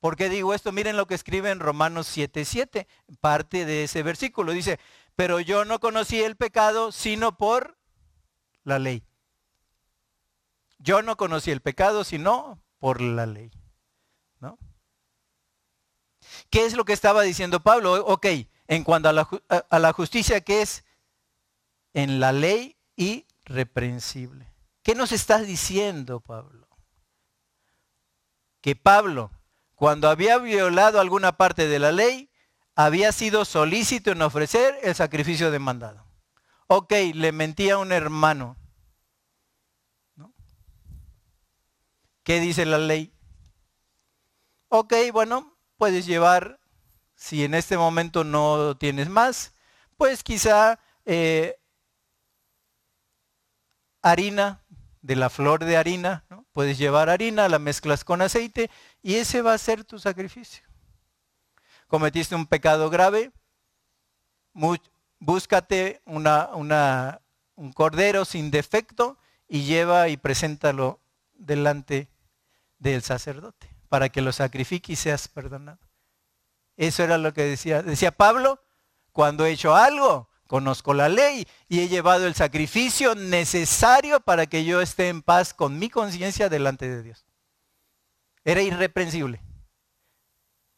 ¿Por qué digo esto? Miren lo que escribe en Romanos 7:7, parte de ese versículo. Dice, pero yo no conocí el pecado sino por la ley. Yo no conocí el pecado sino por la ley. ¿No? ¿Qué es lo que estaba diciendo Pablo? Ok, en cuanto a la, justicia que es en la ley irreprensible. ¿Qué nos estás diciendo, Pablo? Que Pablo cuando había violado alguna parte de la ley, había sido solícito en ofrecer el sacrificio demandado. Ok, le mentía a un hermano. ¿Qué dice la ley? Ok, bueno, puedes llevar, si en este momento no tienes más, pues quizá eh, harina, de la flor de harina, puedes llevar harina, la mezclas con aceite y ese va a ser tu sacrificio. Cometiste un pecado grave, búscate una, un cordero sin defecto y lleva y preséntalo delante del sacerdote para que lo sacrifique y seas perdonado. Eso era lo que decía. Decía Pablo, cuando he hecho algo, conozco la ley y he llevado el sacrificio necesario para que yo esté en paz con mi conciencia delante de Dios. Era irreprensible.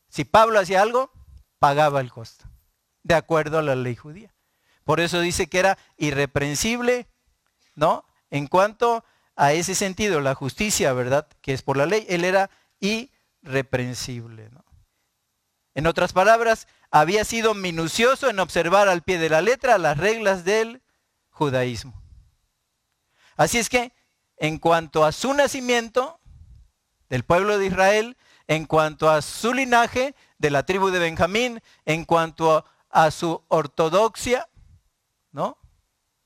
Si Pablo hacía algo, pagaba el costo, de acuerdo a la ley judía. Por eso dice que era irreprensible, ¿no? En cuanto a ese sentido, la justicia, ¿verdad? Que es por la ley, él era irreprensible, ¿no? En otras palabras, había sido minucioso en observar al pie de la letra las reglas del judaísmo. Así es que, en cuanto a su nacimiento, del pueblo de Israel, en cuanto a su linaje, de la tribu de Benjamín, en cuanto a, su ortodoxia, ¿no?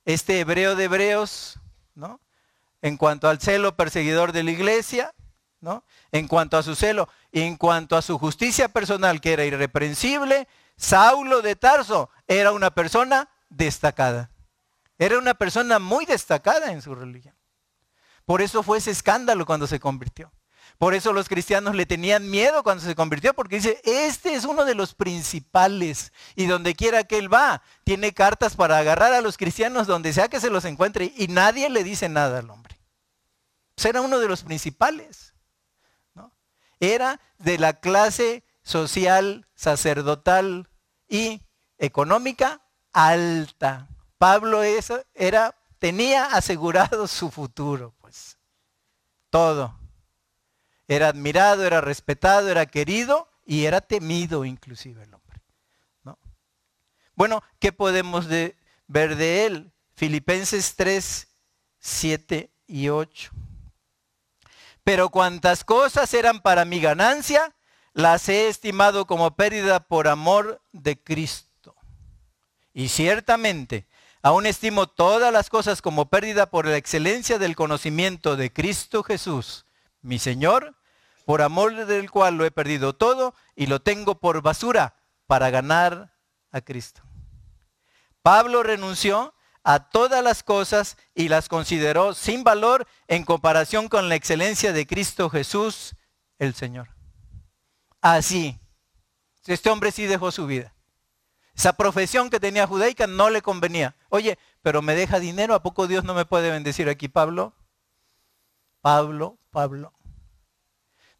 este hebreo de hebreos, ¿no? En cuanto al celo perseguidor de la iglesia, En cuanto a su celo, en cuanto a su justicia personal, que era irreprensible, Saulo de Tarso era una persona destacada. Era una persona muy destacada en su religión. Por eso fue ese escándalo cuando se convirtió. Por eso los cristianos le tenían miedo cuando se convirtió, porque dice, este es uno de los principales. Y donde quiera que él va, tiene cartas para agarrar a los cristianos donde sea que se los encuentre. Y nadie le dice nada al hombre. Pues era uno de los principales. Era de la clase social, sacerdotal y económica alta. Pablo era, tenía asegurado su futuro, pues. Todo. Era admirado, era respetado, era querido y era temido inclusive el hombre. ¿no? Bueno, ¿qué podemos ver de él? Filipenses 3, 7 y 8. Pero cuantas cosas eran para mi ganancia, las he estimado como pérdida por amor de Cristo. Y ciertamente, aún estimo todas las cosas como pérdida por la excelencia del conocimiento de Cristo Jesús, mi Señor, por amor del cual lo he perdido todo y lo tengo por basura para ganar a Cristo. Pablo renunció a todas las cosas y las consideró sin valor en comparación con la excelencia de Cristo Jesús, el Señor. Así, este hombre sí dejó su vida. Esa profesión que tenía judaica no le convenía. Oye, pero me deja dinero, ¿a poco Dios no me puede bendecir aquí, Pablo? Pablo, Pablo.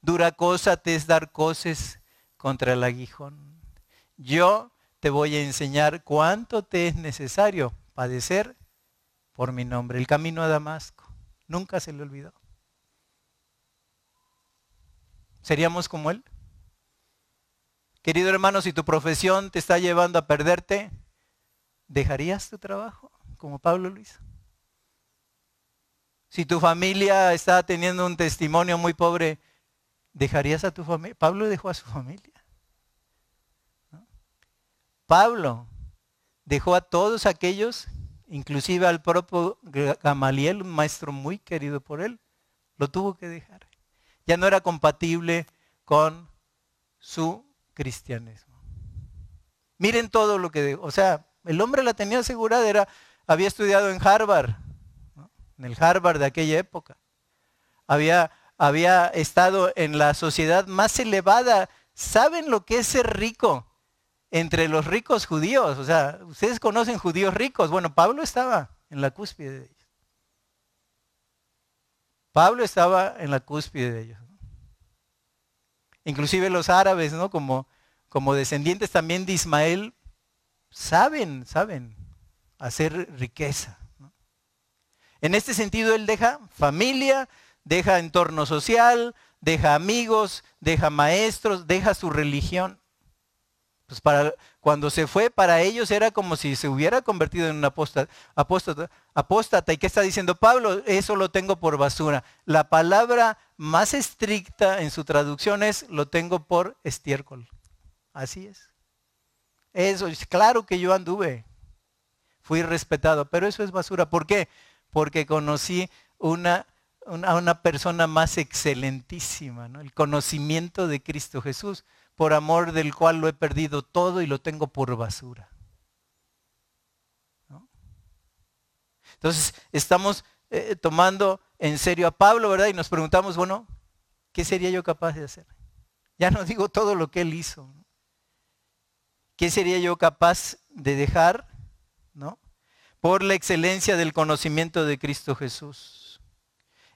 Dura cosa te es dar cosas contra el aguijón. Yo te voy a enseñar cuánto te es necesario padecer por mi nombre. El camino a Damasco. Nunca se le olvidó. ¿Seríamos como él? Querido hermano, si tu profesión te está llevando a perderte, ¿dejarías tu trabajo como Pablo lo hizo? Si tu familia está teniendo un testimonio muy pobre, ¿dejarías a tu familia? Pablo dejó a su familia. Pablo dejó a todos aquellos, inclusive al propio Gamaliel, un maestro muy querido por él, lo tuvo que dejar. Ya no era compatible con su cristianismo. Miren todo lo que, o sea, el hombre la tenía asegurada, era, había estudiado en Harvard, en el Harvard de aquella época. Había, había estado en la sociedad más elevada. ¿Saben lo que es ser rico? Entre los ricos judíos. O sea, ustedes conocen judíos ricos. Bueno, Pablo estaba en la cúspide de ellos. Pablo estaba en la cúspide de ellos. Inclusive los árabes, ¿no? Como, como descendientes también de Ismael, saben, saben hacer riqueza. En este sentido, él deja familia, deja entorno social, deja amigos, deja maestros, deja su religión. Pues cuando se fue, para ellos era como si se hubiera convertido en un apóstata. ¿Y qué está diciendo Pablo? Eso lo tengo por basura. La palabra más estricta en su traducción es lo tengo por estiércol. Así es. Eso es claro que yo anduve. Fui respetado, pero eso es basura. ¿Por qué? Porque conocí una, una, persona más excelentísima, el conocimiento de Cristo Jesús por amor del cual lo he perdido todo y lo tengo por basura. Entonces, estamos eh, tomando en serio a Pablo, ¿verdad? Y nos preguntamos, bueno, ¿qué sería yo capaz de hacer? Ya no digo todo lo que él hizo. ¿Qué sería yo capaz de dejar? ¿No? Por la excelencia del conocimiento de Cristo Jesús.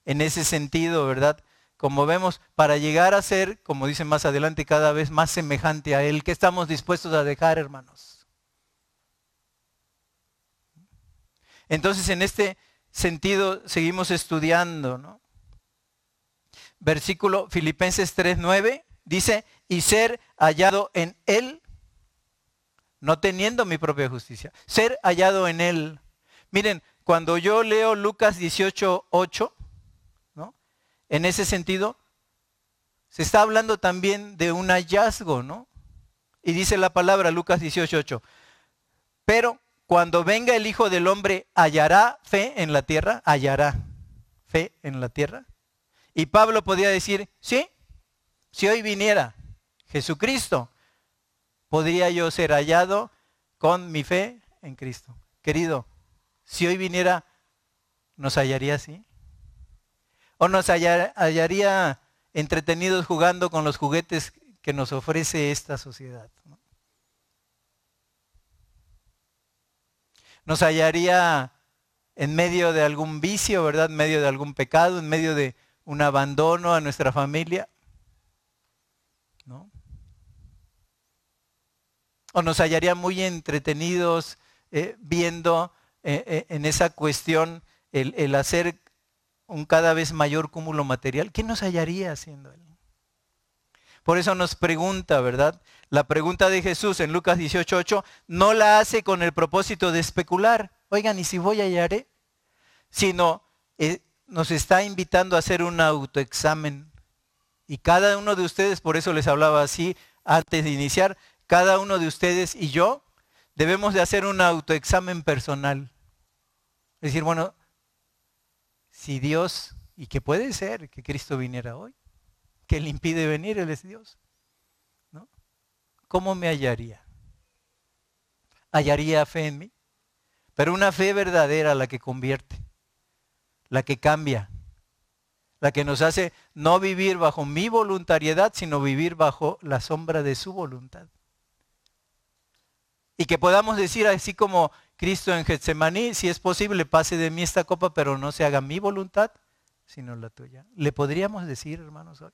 En ese sentido, ¿verdad? Como vemos, para llegar a ser, como dice más adelante, cada vez más semejante a Él. ¿Qué estamos dispuestos a dejar, hermanos? Entonces, en este sentido, seguimos estudiando, ¿no? Versículo Filipenses 3:9 dice, y ser hallado en Él, no teniendo mi propia justicia, ser hallado en Él. Miren, cuando yo leo Lucas 18:8, en ese sentido, se está hablando también de un hallazgo, ¿no? Y dice la palabra Lucas 18:8. Pero cuando venga el Hijo del Hombre, ¿hallará fe en la tierra? ¿Hallará fe en la tierra? Y Pablo podía decir, sí, si hoy viniera Jesucristo, podría yo ser hallado con mi fe en Cristo. Querido, si hoy viniera, ¿nos hallaría así? ¿O nos hallaría entretenidos jugando con los juguetes que nos ofrece esta sociedad? ¿Nos hallaría en medio de algún vicio, verdad? En medio de algún pecado, en medio de un abandono a nuestra familia? ¿No? ¿O nos hallaría muy entretenidos eh, viendo eh, eh, en esa cuestión el, hacer un cada vez mayor cúmulo material, ¿qué nos hallaría haciendo él? Por eso nos pregunta, ¿verdad? La pregunta de Jesús en Lucas 18:8 no la hace con el propósito de especular, oigan, ¿y si voy a hallaré? Sino eh, nos está invitando a hacer un autoexamen. Y cada uno de ustedes, por eso les hablaba así antes de iniciar, cada uno de ustedes y yo debemos de hacer un autoexamen personal. Es decir, bueno, si Dios, y que puede ser que Cristo viniera hoy, que le impide venir, Él es Dios, ¿no? ¿Cómo me hallaría? ¿Hallaría fe en mí? Pero una fe verdadera la que convierte, la que cambia, la que nos hace no vivir bajo mi voluntariedad, sino vivir bajo la sombra de su voluntad. Y que podamos decir, así como Cristo en Getsemaní, si es posible, pase de mí esta copa, pero no se haga mi voluntad, sino la tuya. ¿Le podríamos decir, hermanos, hoy?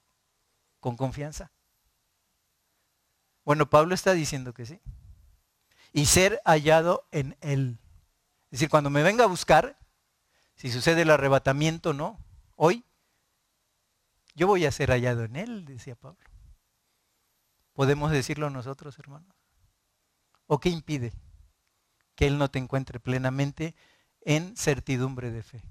Con confianza. Bueno, Pablo está diciendo que sí. Y ser hallado en Él. Es decir, cuando me venga a buscar, si sucede el arrebatamiento, no, hoy, yo voy a ser hallado en Él, decía Pablo. ¿Podemos decirlo nosotros, hermanos? ¿O qué impide que Él no te encuentre plenamente en certidumbre de fe?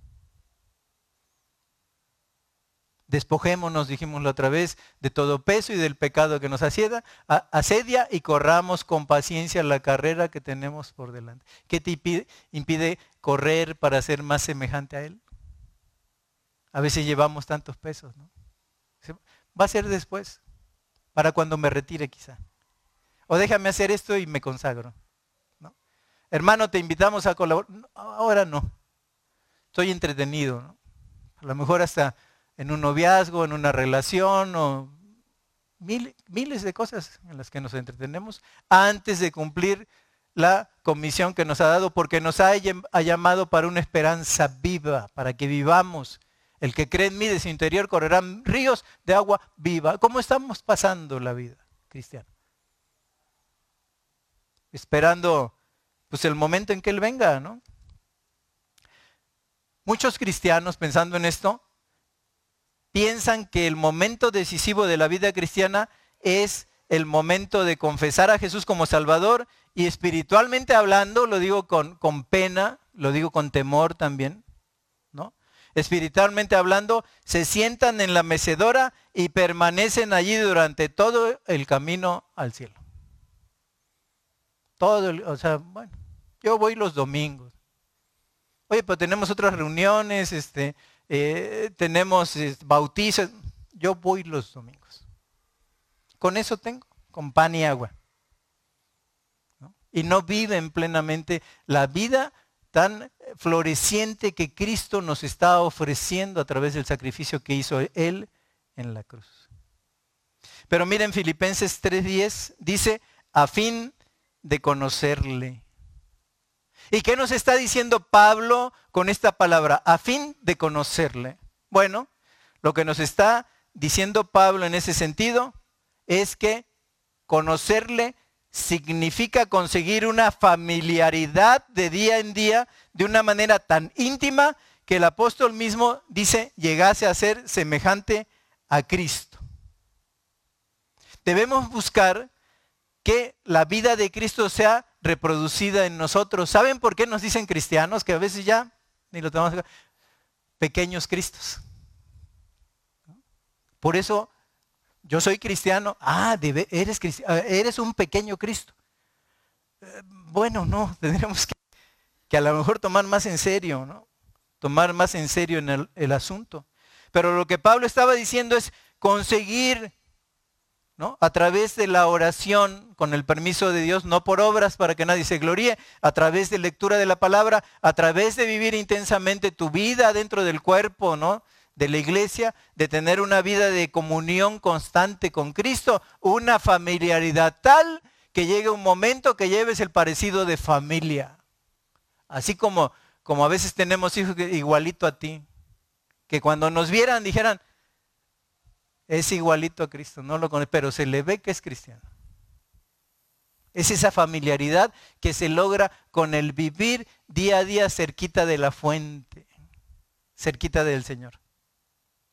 Despojémonos, dijimos la otra vez, de todo peso y del pecado que nos asedia, asedia y corramos con paciencia la carrera que tenemos por delante. ¿Qué te impide, impide correr para ser más semejante a Él? A veces llevamos tantos pesos, ¿no? Va a ser después, para cuando me retire quizá. O déjame hacer esto y me consagro. ¿No? Hermano, te invitamos a colaborar. ahora no. Estoy entretenido. A lo mejor hasta en un noviazgo, en una relación o miles de cosas en las que nos entretenemos antes de cumplir la comisión que nos ha dado porque nos ha, ha llamado para una esperanza viva, para que vivamos. El que cree en mí de su interior correrán ríos de agua viva. ¿Cómo estamos pasando la vida cristiana? esperando pues el momento en que Él venga, ¿no? Muchos cristianos pensando en esto piensan que el momento decisivo de la vida cristiana es el momento de confesar a Jesús como Salvador y espiritualmente hablando, lo digo con, con pena, lo digo con temor también, ¿no? Espiritualmente hablando, se sientan en la mecedora y permanecen allí durante todo el camino al cielo. Todo, o sea, bueno, yo voy los domingos. Oye, pero tenemos otras reuniones, este, eh, tenemos bautizos. Yo voy los domingos. Con eso tengo, con pan y agua. Y no viven plenamente la vida tan floreciente que Cristo nos está ofreciendo a través del sacrificio que hizo Él en la cruz. Pero miren, Filipenses 3.10 dice, a fin de conocerle. ¿Y qué nos está diciendo Pablo con esta palabra? A fin de conocerle. Bueno, lo que nos está diciendo Pablo en ese sentido es que conocerle significa conseguir una familiaridad de día en día de una manera tan íntima que el apóstol mismo dice llegase a ser semejante a Cristo. Debemos buscar que la vida de Cristo sea reproducida en nosotros. ¿Saben por qué nos dicen cristianos? Que a veces ya, ni lo tenemos pequeños Cristos. Por eso yo soy cristiano. Ah, eres, eres un pequeño Cristo. Eh, bueno, no, tendremos que que a lo mejor tomar más en serio, ¿no? Tomar más en serio en el asunto. Pero lo que Pablo estaba diciendo es conseguir ¿no? A través de la oración, con el permiso de Dios, no por obras para que nadie se gloríe, a través de lectura de la palabra, a través de vivir intensamente tu vida dentro del cuerpo, ¿no? de la iglesia, de tener una vida de comunión constante con Cristo, una familiaridad tal que llegue un momento que lleves el parecido de familia. Así como, como a veces tenemos hijos igualito a ti, que cuando nos vieran dijeran, es igualito a Cristo, no lo conoce, pero se le ve que es cristiano. Es esa familiaridad que se logra con el vivir día a día cerquita de la fuente, cerquita del Señor.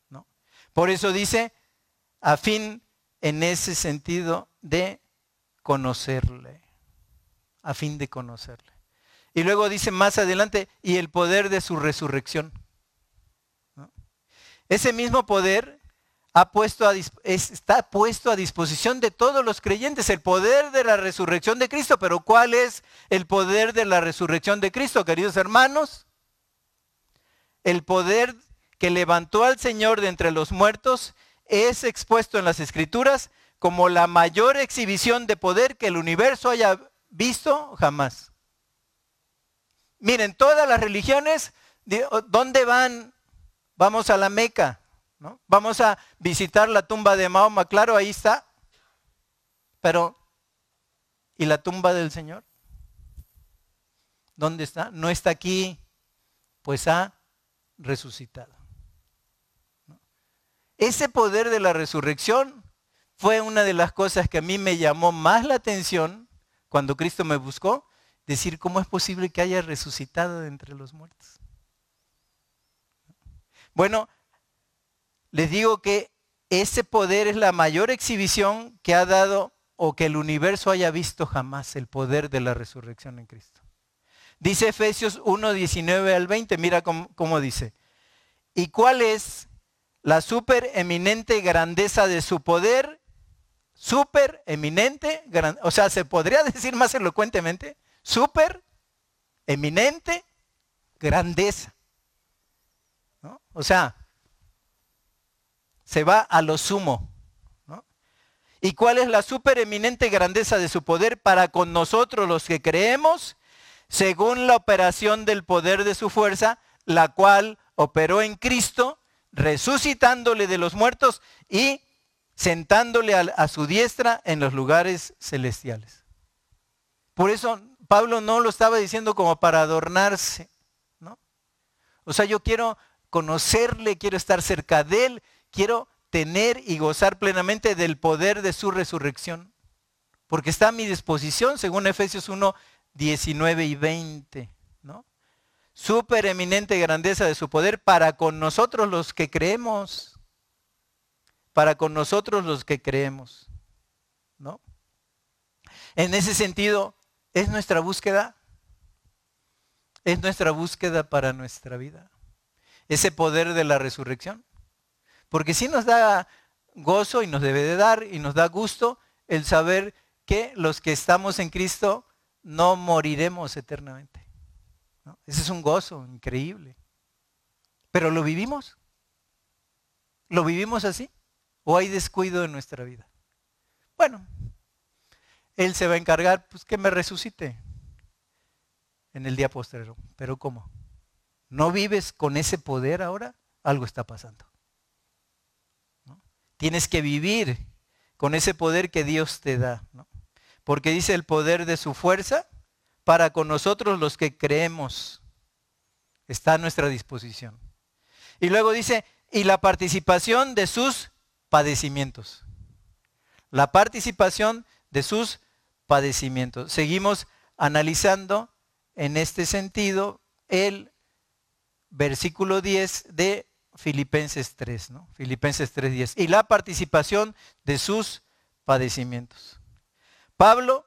¿no? Por eso dice, a fin en ese sentido de conocerle, a fin de conocerle. Y luego dice más adelante, y el poder de su resurrección. Ese mismo poder puesto está puesto a disposición de todos los creyentes el poder de la resurrección de Cristo. Pero ¿cuál es el poder de la resurrección de Cristo, queridos hermanos? El poder que levantó al Señor de entre los muertos es expuesto en las Escrituras como la mayor exhibición de poder que el universo haya visto jamás. Miren, todas las religiones, ¿dónde van? Vamos a la Meca. Vamos a visitar la tumba de Mahoma, claro, ahí está. Pero, ¿y la tumba del Señor? ¿Dónde está? No está aquí, pues ha resucitado. Ese poder de la resurrección fue una de las cosas que a mí me llamó más la atención cuando Cristo me buscó, decir cómo es posible que haya resucitado de entre los muertos. Bueno, les digo que ese poder es la mayor exhibición que ha dado o que el universo haya visto jamás, el poder de la resurrección en Cristo. Dice Efesios 1, 19 al 20, mira cómo, dice. ¿Y cuál es la super eminente grandeza de su poder? Super eminente, o sea, se podría decir más elocuentemente, super eminente grandeza. O sea, se va a lo sumo. ¿Y cuál es la supereminente grandeza de su poder para con nosotros los que creemos? Según la operación del poder de su fuerza, la cual operó en Cristo, resucitándole de los muertos y sentándole a, su diestra en los lugares celestiales. Por eso Pablo no lo estaba diciendo como para adornarse, ¿no? O sea, yo quiero conocerle, quiero estar cerca de él, quiero tener y gozar plenamente del poder de su resurrección. Porque está a mi disposición, según Efesios 1, 19 y 20. ¿no? Super eminente grandeza de su poder para con nosotros los que creemos. Para con nosotros los que creemos. ¿no? En ese sentido, es nuestra búsqueda. Es nuestra búsqueda para nuestra vida. Ese poder de la resurrección. Porque sí nos da gozo y nos debe de dar y nos da gusto el saber que los que estamos en Cristo no moriremos eternamente. Ese es un gozo increíble. Pero ¿lo vivimos? ¿Lo vivimos así? ¿O hay descuido en nuestra vida? Bueno, Él se va a encargar, pues que me resucite en el día postrero. Pero ¿cómo? ¿No vives con ese poder ahora? Algo está pasando. Tienes que vivir con ese poder que Dios te da. Porque dice el poder de su fuerza para con nosotros los que creemos. Está a nuestra disposición. Y luego dice, y la participación de sus padecimientos. La participación de sus padecimientos. Seguimos analizando en este sentido el versículo 10 de Filipenses 3, ¿no? Filipenses 3.10. Y la participación de sus padecimientos. Pablo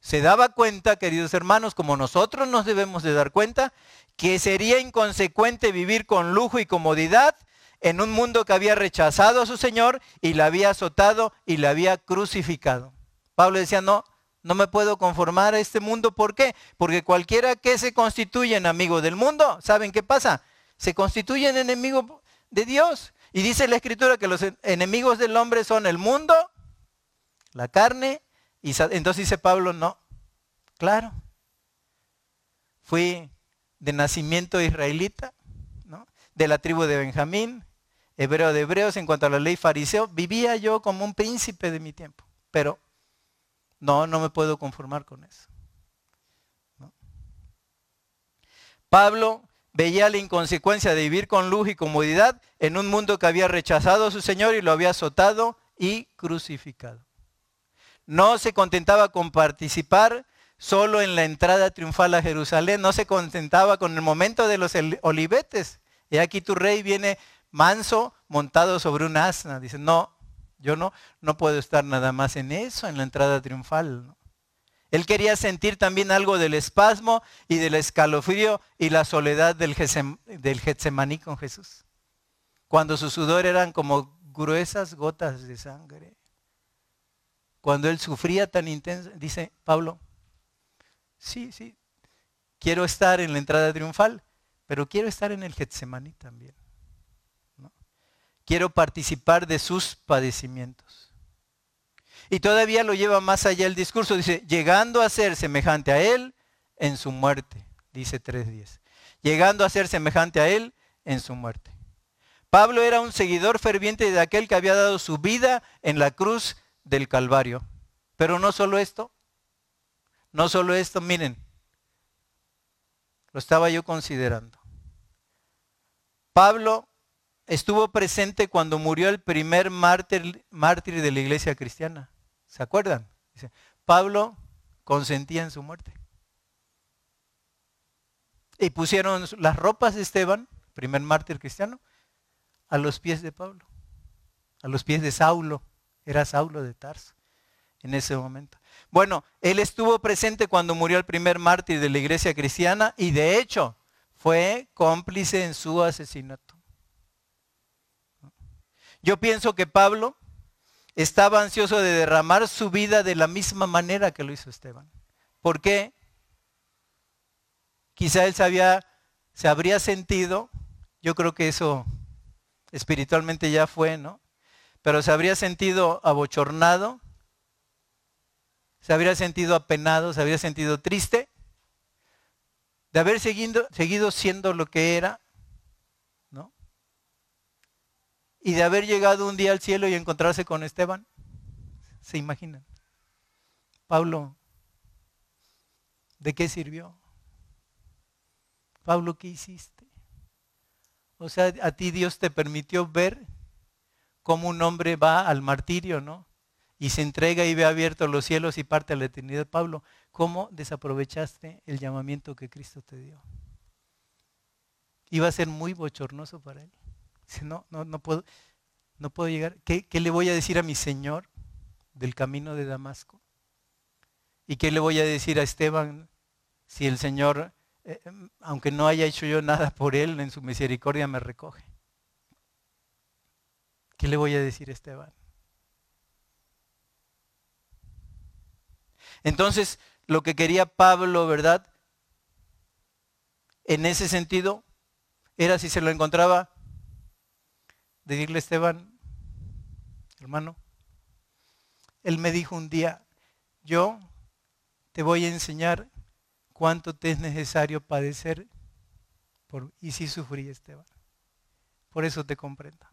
se daba cuenta, queridos hermanos, como nosotros nos debemos de dar cuenta, que sería inconsecuente vivir con lujo y comodidad en un mundo que había rechazado a su Señor y le había azotado y le había crucificado. Pablo decía, no, No me puedo conformar a este mundo. ¿Por qué? Porque cualquiera que se constituye en amigo del mundo, ¿saben qué pasa? Se constituye en enemigo de Dios. Y dice la escritura que los enemigos del hombre son el mundo, la carne, y entonces dice Pablo, no, claro, fui de nacimiento israelita, de la tribu de Benjamín, hebreo de hebreos, en cuanto a la ley fariseo, vivía yo como un príncipe de mi tiempo, pero no, no me puedo conformar con eso. Pablo veía la inconsecuencia de vivir con luz y comodidad en un mundo que había rechazado a su Señor y lo había azotado y crucificado. No se contentaba con participar solo en la entrada triunfal a Jerusalén, no se contentaba con el momento de los olivetes. Y aquí tu rey viene manso, montado sobre un asna. Dice, no, yo no, no puedo estar nada más en eso, en la entrada triunfal. Él quería sentir también algo del espasmo y del escalofrío y la soledad del, Getsemaní con Jesús. Cuando su sudor eran como gruesas gotas de sangre. Cuando él sufría tan intenso, dice Pablo, sí, sí, quiero estar en la entrada triunfal, pero quiero estar en el Getsemaní también. Quiero participar de sus padecimientos. Y todavía lo lleva más allá el discurso. Dice, llegando a ser semejante a Él en su muerte. Dice 3.10. Llegando a ser semejante a Él en su muerte. Pablo era un seguidor ferviente de aquel que había dado su vida en la cruz del Calvario. Pero no solo esto. No solo esto, miren. Lo estaba yo considerando. Pablo estuvo presente cuando murió el primer mártir, mártir de la iglesia cristiana. ¿Se acuerdan? Pablo consentía en su muerte. Y pusieron las ropas de Esteban, primer mártir cristiano, a los pies de Pablo, a los pies de Saulo. Era Saulo de Tarso en ese momento. Bueno, él estuvo presente cuando murió el primer mártir de la iglesia cristiana y de hecho fue cómplice en su asesinato. Yo pienso que Pablo estaba ansioso de derramar su vida de la misma manera que lo hizo Esteban. ¿Por qué? Quizá él se, se habría sentido, yo creo que eso espiritualmente ya fue, ¿no? Pero se habría sentido abochornado, se habría sentido apenado, se habría sentido triste de haber seguido, seguido siendo lo que era y de haber llegado un día al cielo y encontrarse con Esteban. ¿Se imaginan? Pablo, ¿de qué sirvió? Pablo, ¿qué hiciste? O sea, a ti Dios te permitió ver cómo un hombre va al martirio, ¿no? Y se entrega y ve abiertos los cielos y parte a la eternidad. Pablo, ¿cómo desaprovechaste el llamamiento que Cristo te dio? Iba a ser muy bochornoso para él. Dice, no, no, no puedo, no puedo llegar. ¿Qué, le voy a decir a mi Señor del camino de Damasco? ¿Y qué le voy a decir a Esteban si el Señor, eh, aunque no haya hecho yo nada por él, en su misericordia me recoge? ¿Qué le voy a decir a Esteban? Entonces, lo que quería Pablo, ¿verdad? En ese sentido, era si se lo encontraba decirle Esteban, hermano, él me dijo un día, yo te voy a enseñar cuánto te es necesario padecer. Por, y sí sufrí, Esteban. Por eso te comprendo.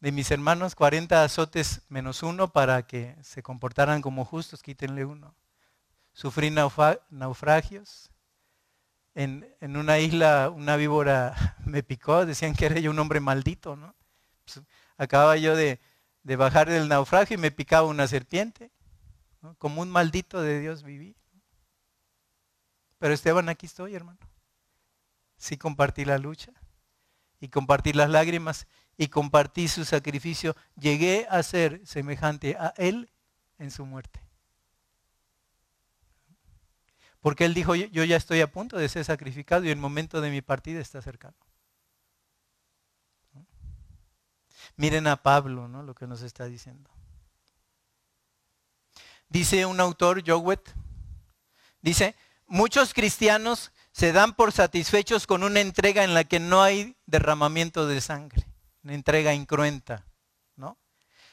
De mis hermanos, 40 azotes menos uno para que se comportaran como justos, quítenle uno. Sufrí naufragios, en, una isla una víbora me picó, decían que era yo un hombre maldito, ¿no? Pues, acababa yo de, bajar del naufragio y me picaba una serpiente. Como un maldito de Dios viví. Pero Esteban, aquí estoy, hermano. Sí compartí la lucha y compartí las lágrimas y compartí su sacrificio. Llegué a ser semejante a Él en su muerte. Porque él dijo, yo ya estoy a punto de ser sacrificado y el momento de mi partida está cercano. Miren a Pablo, ¿no? Lo que nos está diciendo. Dice un autor, Jowett, dice, muchos cristianos se dan por satisfechos con una entrega en la que no hay derramamiento de sangre, una entrega incruenta, ¿no?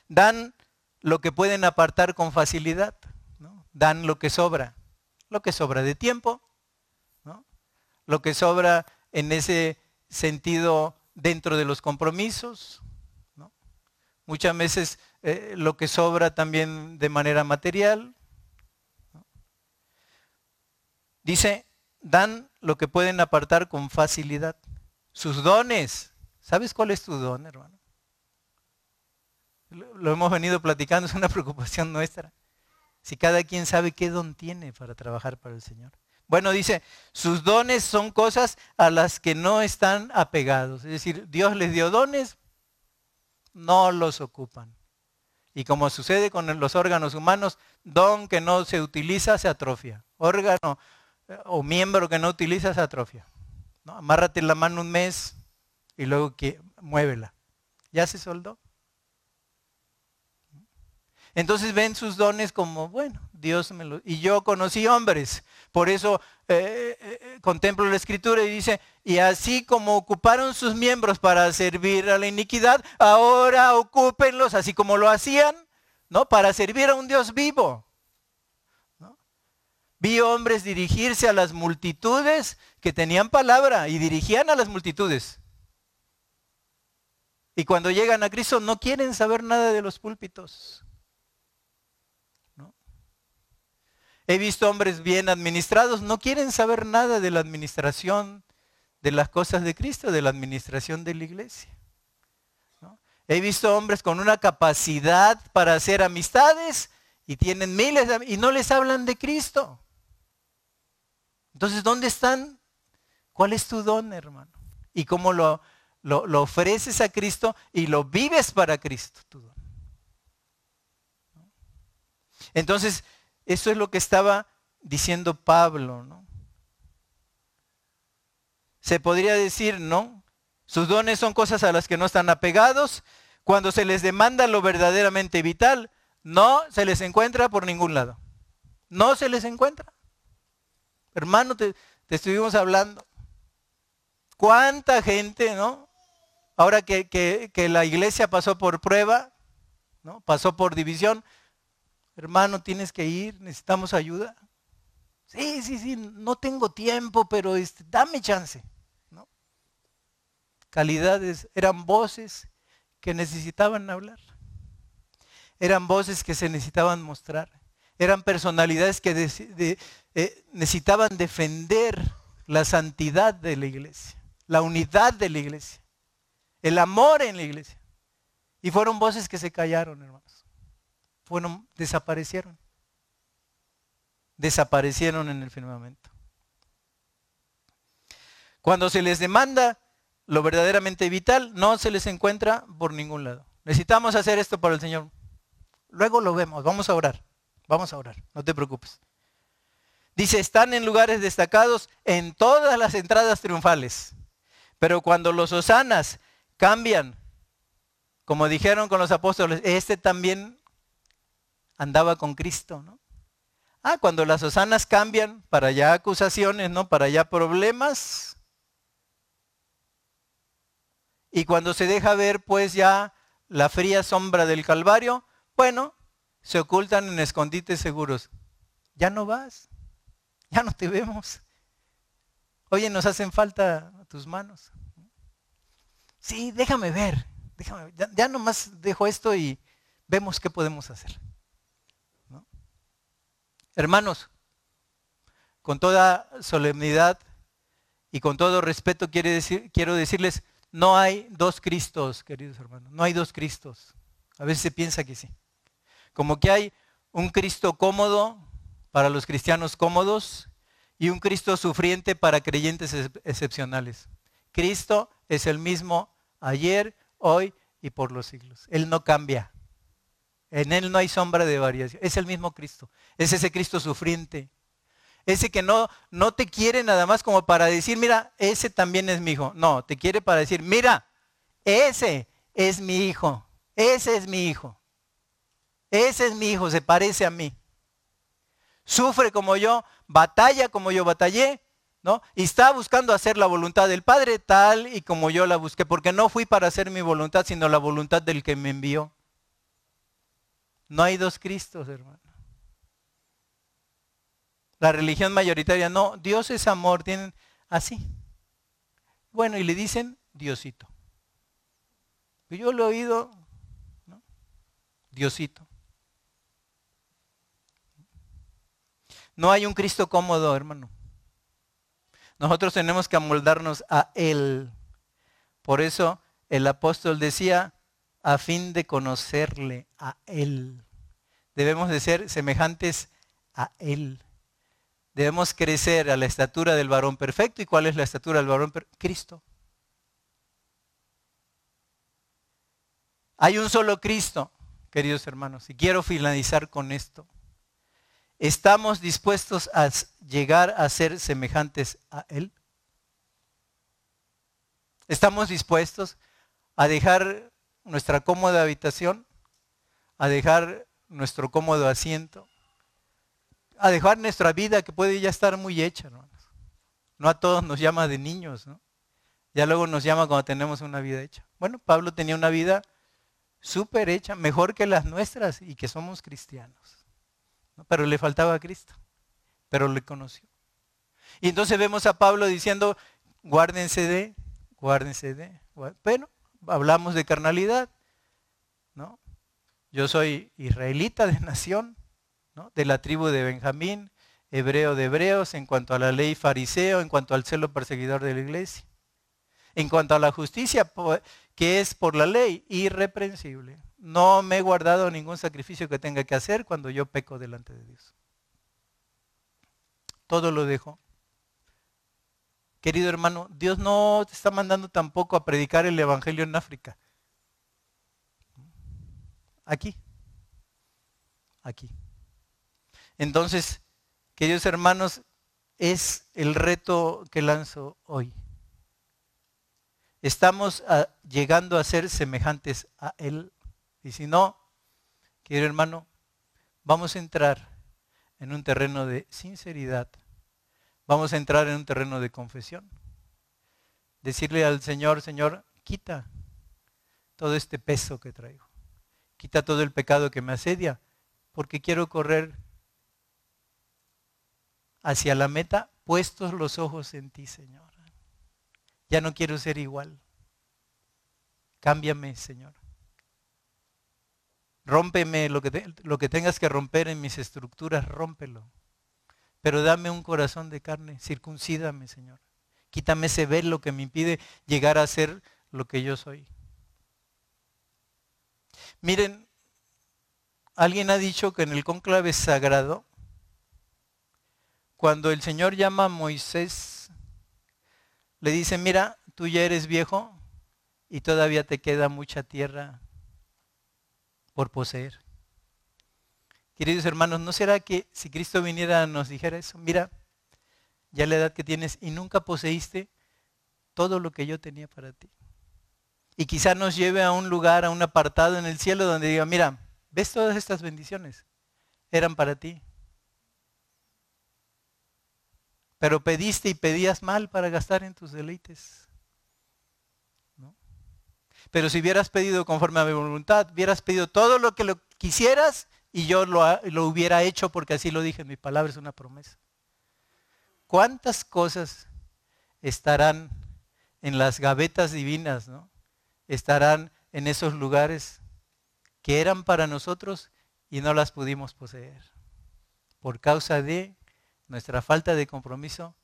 Dan lo que pueden apartar con facilidad, ¿no? Dan lo que sobra, lo que sobra de tiempo. Lo que sobra en ese sentido dentro de los compromisos. Muchas veces eh, lo que sobra también de manera material. Dice, dan lo que pueden apartar con facilidad. Sus dones. ¿Sabes cuál es tu don, hermano? Lo hemos venido platicando, es una preocupación nuestra. Si cada quien sabe qué don tiene para trabajar para el Señor. Bueno, dice, sus dones son cosas a las que no están apegados. Es decir, Dios les dio dones, no los ocupan. Y como sucede con los órganos humanos, don que no se utiliza se atrofia. Órgano eh, o miembro que no utiliza se atrofia. Amárrate la mano un mes y luego que, muévela. ¿Ya se soldó? Entonces ven sus dones como, bueno, Dios me lo... Y yo conocí hombres, por eso eh, eh, contemplo la escritura y dice, y así como ocuparon sus miembros para servir a la iniquidad, ahora ocúpenlos así como lo hacían, ¿no? Para servir a un Dios vivo. Vi hombres dirigirse a las multitudes que tenían palabra y dirigían a las multitudes. Y cuando llegan a Cristo no quieren saber nada de los púlpitos. He visto hombres bien administrados, no quieren saber nada de la administración de las cosas de Cristo, de la administración de la iglesia. He visto hombres con una capacidad para hacer amistades y tienen miles de, y no les hablan de Cristo. Entonces, ¿dónde están? ¿Cuál es tu don, hermano? Y cómo lo, lo, lo ofreces a Cristo y lo vives para Cristo, tu don. Entonces, eso es lo que estaba diciendo Pablo, ¿no? Se podría decir, ¿no? Sus dones son cosas a las que no están apegados. Cuando se les demanda lo verdaderamente vital, no se les encuentra por ningún lado. No se les encuentra. Hermano, te, estuvimos hablando. ¿Cuánta gente, no? Ahora que, que la iglesia pasó por prueba, ¿no? Pasó por división, hermano, tienes que ir, necesitamos ayuda. Sí, sí, sí, no tengo tiempo, pero este, dame chance. ¿no? Calidades, eran voces que necesitaban hablar. Eran voces que se necesitaban mostrar. Eran personalidades que eh, necesitaban defender la santidad de la iglesia, la unidad de la iglesia, el amor en la iglesia. Y fueron voces que se callaron, hermanos fueron, desaparecieron. Desaparecieron en el firmamento. Cuando se les demanda lo verdaderamente vital, no se les encuentra por ningún lado. Necesitamos hacer esto para el Señor. Luego lo vemos, vamos a orar. Vamos a orar, no te preocupes. Dice, están en lugares destacados en todas las entradas triunfales. Pero cuando los osanas cambian, como dijeron con los apóstoles, este también andaba con Cristo, ¿no? Ah, cuando las osanas cambian para allá acusaciones, ¿no? Para allá problemas. Y cuando se deja ver pues ya la fría sombra del Calvario, bueno, se ocultan en escondites seguros. Ya no vas, ya no te vemos. Oye, nos hacen falta tus manos. Sí, déjame ver, déjame, ya, ya nomás dejo esto y vemos qué podemos hacer. Hermanos, con toda solemnidad y con todo respeto quiero decirles, no hay dos Cristos, queridos hermanos, no hay dos Cristos. A veces se piensa que sí. Como que hay un Cristo cómodo para los cristianos cómodos y un Cristo sufriente para creyentes excepcionales. Cristo es el mismo ayer, hoy y por los siglos. Él no cambia. En Él no hay sombra de variación. Es el mismo Cristo. Es ese Cristo sufriente. Ese que no, no te quiere nada más como para decir, mira, ese también es mi hijo. No, te quiere para decir, mira, ese es mi hijo. Ese es mi hijo. Ese es mi hijo, se parece a mí. sufre como yo, batalla como yo batallé, ¿no? Y está buscando hacer la voluntad del Padre tal y como yo la busqué, porque no fui para hacer mi voluntad, sino la voluntad del que me envió. No hay dos Cristos, hermano. La religión mayoritaria, no, Dios es amor, tienen así. Bueno, y le dicen Diosito. Yo lo he oído, ¿no? Diosito. No hay un Cristo cómodo, hermano. Nosotros tenemos que amoldarnos a Él. Por eso el apóstol decía, a fin de conocerle a Él. Debemos de ser semejantes a Él. Debemos crecer a la estatura del varón perfecto. ¿Y cuál es la estatura del varón perfecto? Cristo. Hay un solo Cristo, queridos hermanos. Y quiero finalizar con esto. ¿Estamos dispuestos a llegar a ser semejantes a Él? ¿Estamos dispuestos a dejar nuestra cómoda habitación, a dejar nuestro cómodo asiento, a dejar nuestra vida que puede ya estar muy hecha, hermanos? No a todos nos llama de niños, ¿no? Ya luego nos llama cuando tenemos una vida hecha. Bueno, Pablo tenía una vida súper hecha, mejor que las nuestras y que somos cristianos. Pero le faltaba a Cristo, pero le conoció. Y entonces vemos a Pablo diciendo, guárdense de, guárdense de. Bueno, hablamos de carnalidad, ¿no? Yo soy israelita de nación, de la tribu de Benjamín, hebreo de hebreos, en cuanto a la ley fariseo, en cuanto al celo perseguidor de la iglesia. En cuanto a la justicia, que es por la ley, irreprensible. No me he guardado ningún sacrificio que tenga que hacer cuando yo peco delante de Dios. Todo lo dejo. Querido hermano, Dios no te está mandando tampoco a predicar el Evangelio en África. Aquí. Aquí. Entonces, queridos hermanos, es el reto que lanzo hoy. Estamos ah, llegando a ser semejantes a Él. Y si no, querido hermano, vamos a entrar en un terreno de sinceridad. Vamos a entrar en un terreno de confesión. Decirle al Señor, Señor, quita todo este peso que traigo. Quita todo el pecado que me asedia, porque quiero correr hacia la meta, puestos los ojos en ti, Señor. Ya no quiero ser igual. Cámbiame, Señor. Rómpeme lo que, lo que tengas que romper en mis estructuras, rómpelo. Pero dame un corazón de carne, circuncídame, Señor. Quítame ese velo que me impide llegar a ser lo que yo soy. Miren, alguien ha dicho que en el cónclave sagrado, cuando el Señor llama a Moisés le dice, mira, tú ya eres viejo y todavía te queda mucha tierra por poseer. Queridos hermanos, ¿no será que si Cristo viniera nos dijera eso? Mira, ya la edad que tienes y nunca poseíste todo lo que yo tenía para ti. Y quizá nos lleve a un lugar, a un apartado en el cielo donde diga, mira, ¿ves todas estas bendiciones? Eran para ti. pero pediste y pedías mal para gastar en tus deleites. Pero si hubieras pedido conforme a mi voluntad, hubieras pedido todo lo que lo quisieras y yo lo, lo hubiera hecho porque así lo dije, mi palabra es una promesa. ¿Cuántas cosas estarán en las gavetas divinas, ¿no? Estarán en esos lugares que eran para nosotros y no las pudimos poseer por causa de nuestra falta de compromiso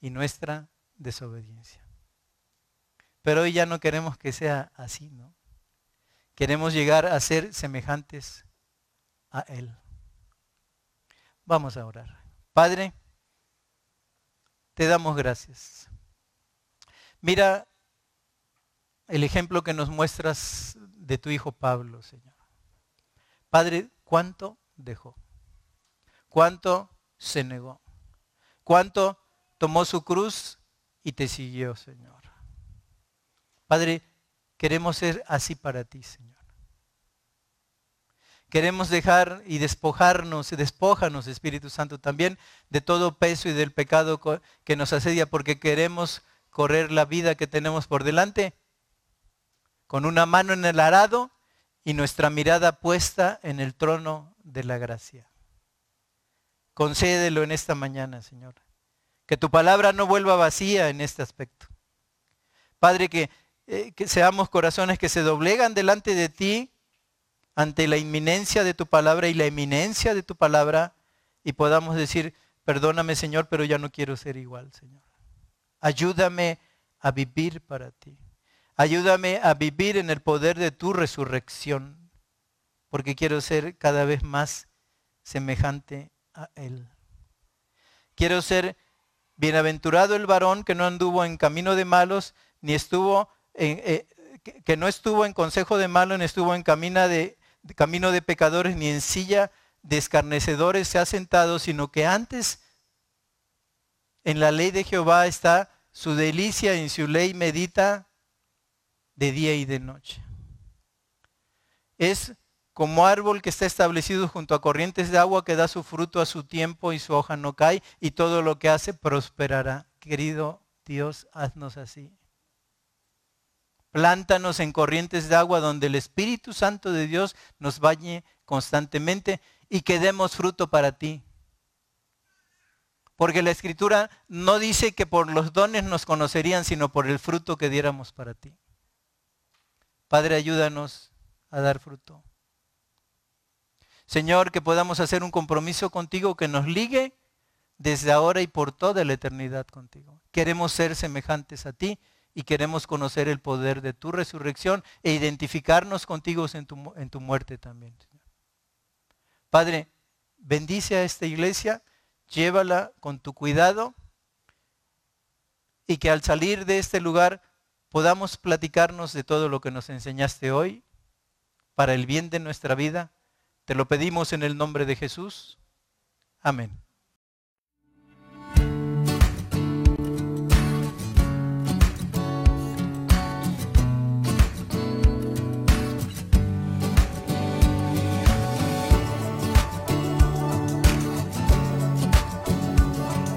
y nuestra desobediencia. Pero hoy ya no queremos que sea así, ¿no? Queremos llegar a ser semejantes a Él. Vamos a orar. Padre, te damos gracias. Mira el ejemplo que nos muestras de tu hijo Pablo, Señor. Padre, ¿cuánto dejó? ¿Cuánto se negó. ¿Cuánto tomó su cruz y te siguió, Señor? Padre, queremos ser así para ti, Señor. Queremos dejar y despojarnos, y Espíritu Santo, también de todo peso y del pecado que nos asedia, porque queremos correr la vida que tenemos por delante con una mano en el arado y nuestra mirada puesta en el trono de la gracia. Concédelo en esta mañana, Señor. Que tu palabra no vuelva vacía en este aspecto. Padre, que, eh, que seamos corazones que se doblegan delante de ti ante la inminencia de tu palabra y la eminencia de tu palabra y podamos decir, perdóname Señor, pero ya no quiero ser igual, Señor. Ayúdame a vivir para ti. Ayúdame a vivir en el poder de tu resurrección, porque quiero ser cada vez más semejante a Él. Quiero ser bienaventurado el varón que no anduvo en camino de malos, ni estuvo en, eh, que no estuvo en consejo de malos, ni estuvo en camino de, camino de pecadores ni en silla de escarnecedores se ha sentado, sino que antes en la ley de Jehová está su delicia, en su ley medita de día y de noche. Es como árbol que está establecido junto a corrientes de agua que da su fruto a su tiempo y su hoja no cae y todo lo que hace prosperará. Querido Dios, haznos así. Plántanos en corrientes de agua donde el Espíritu Santo de Dios nos bañe constantemente y que demos fruto para ti. Porque la Escritura no dice que por los dones nos conocerían, sino por el fruto que diéramos para ti. Padre, ayúdanos a dar fruto. Señor, que podamos hacer un compromiso contigo que nos ligue desde ahora y por toda la eternidad contigo. Queremos ser semejantes a ti y queremos conocer el poder de tu resurrección e identificarnos contigo en tu, en tu muerte también. Padre, bendice a esta iglesia, llévala con tu cuidado y que al salir de este lugar podamos platicarnos de todo lo que nos enseñaste hoy para el bien de nuestra vida. Te lo pedimos en el nombre de Jesús. Amén.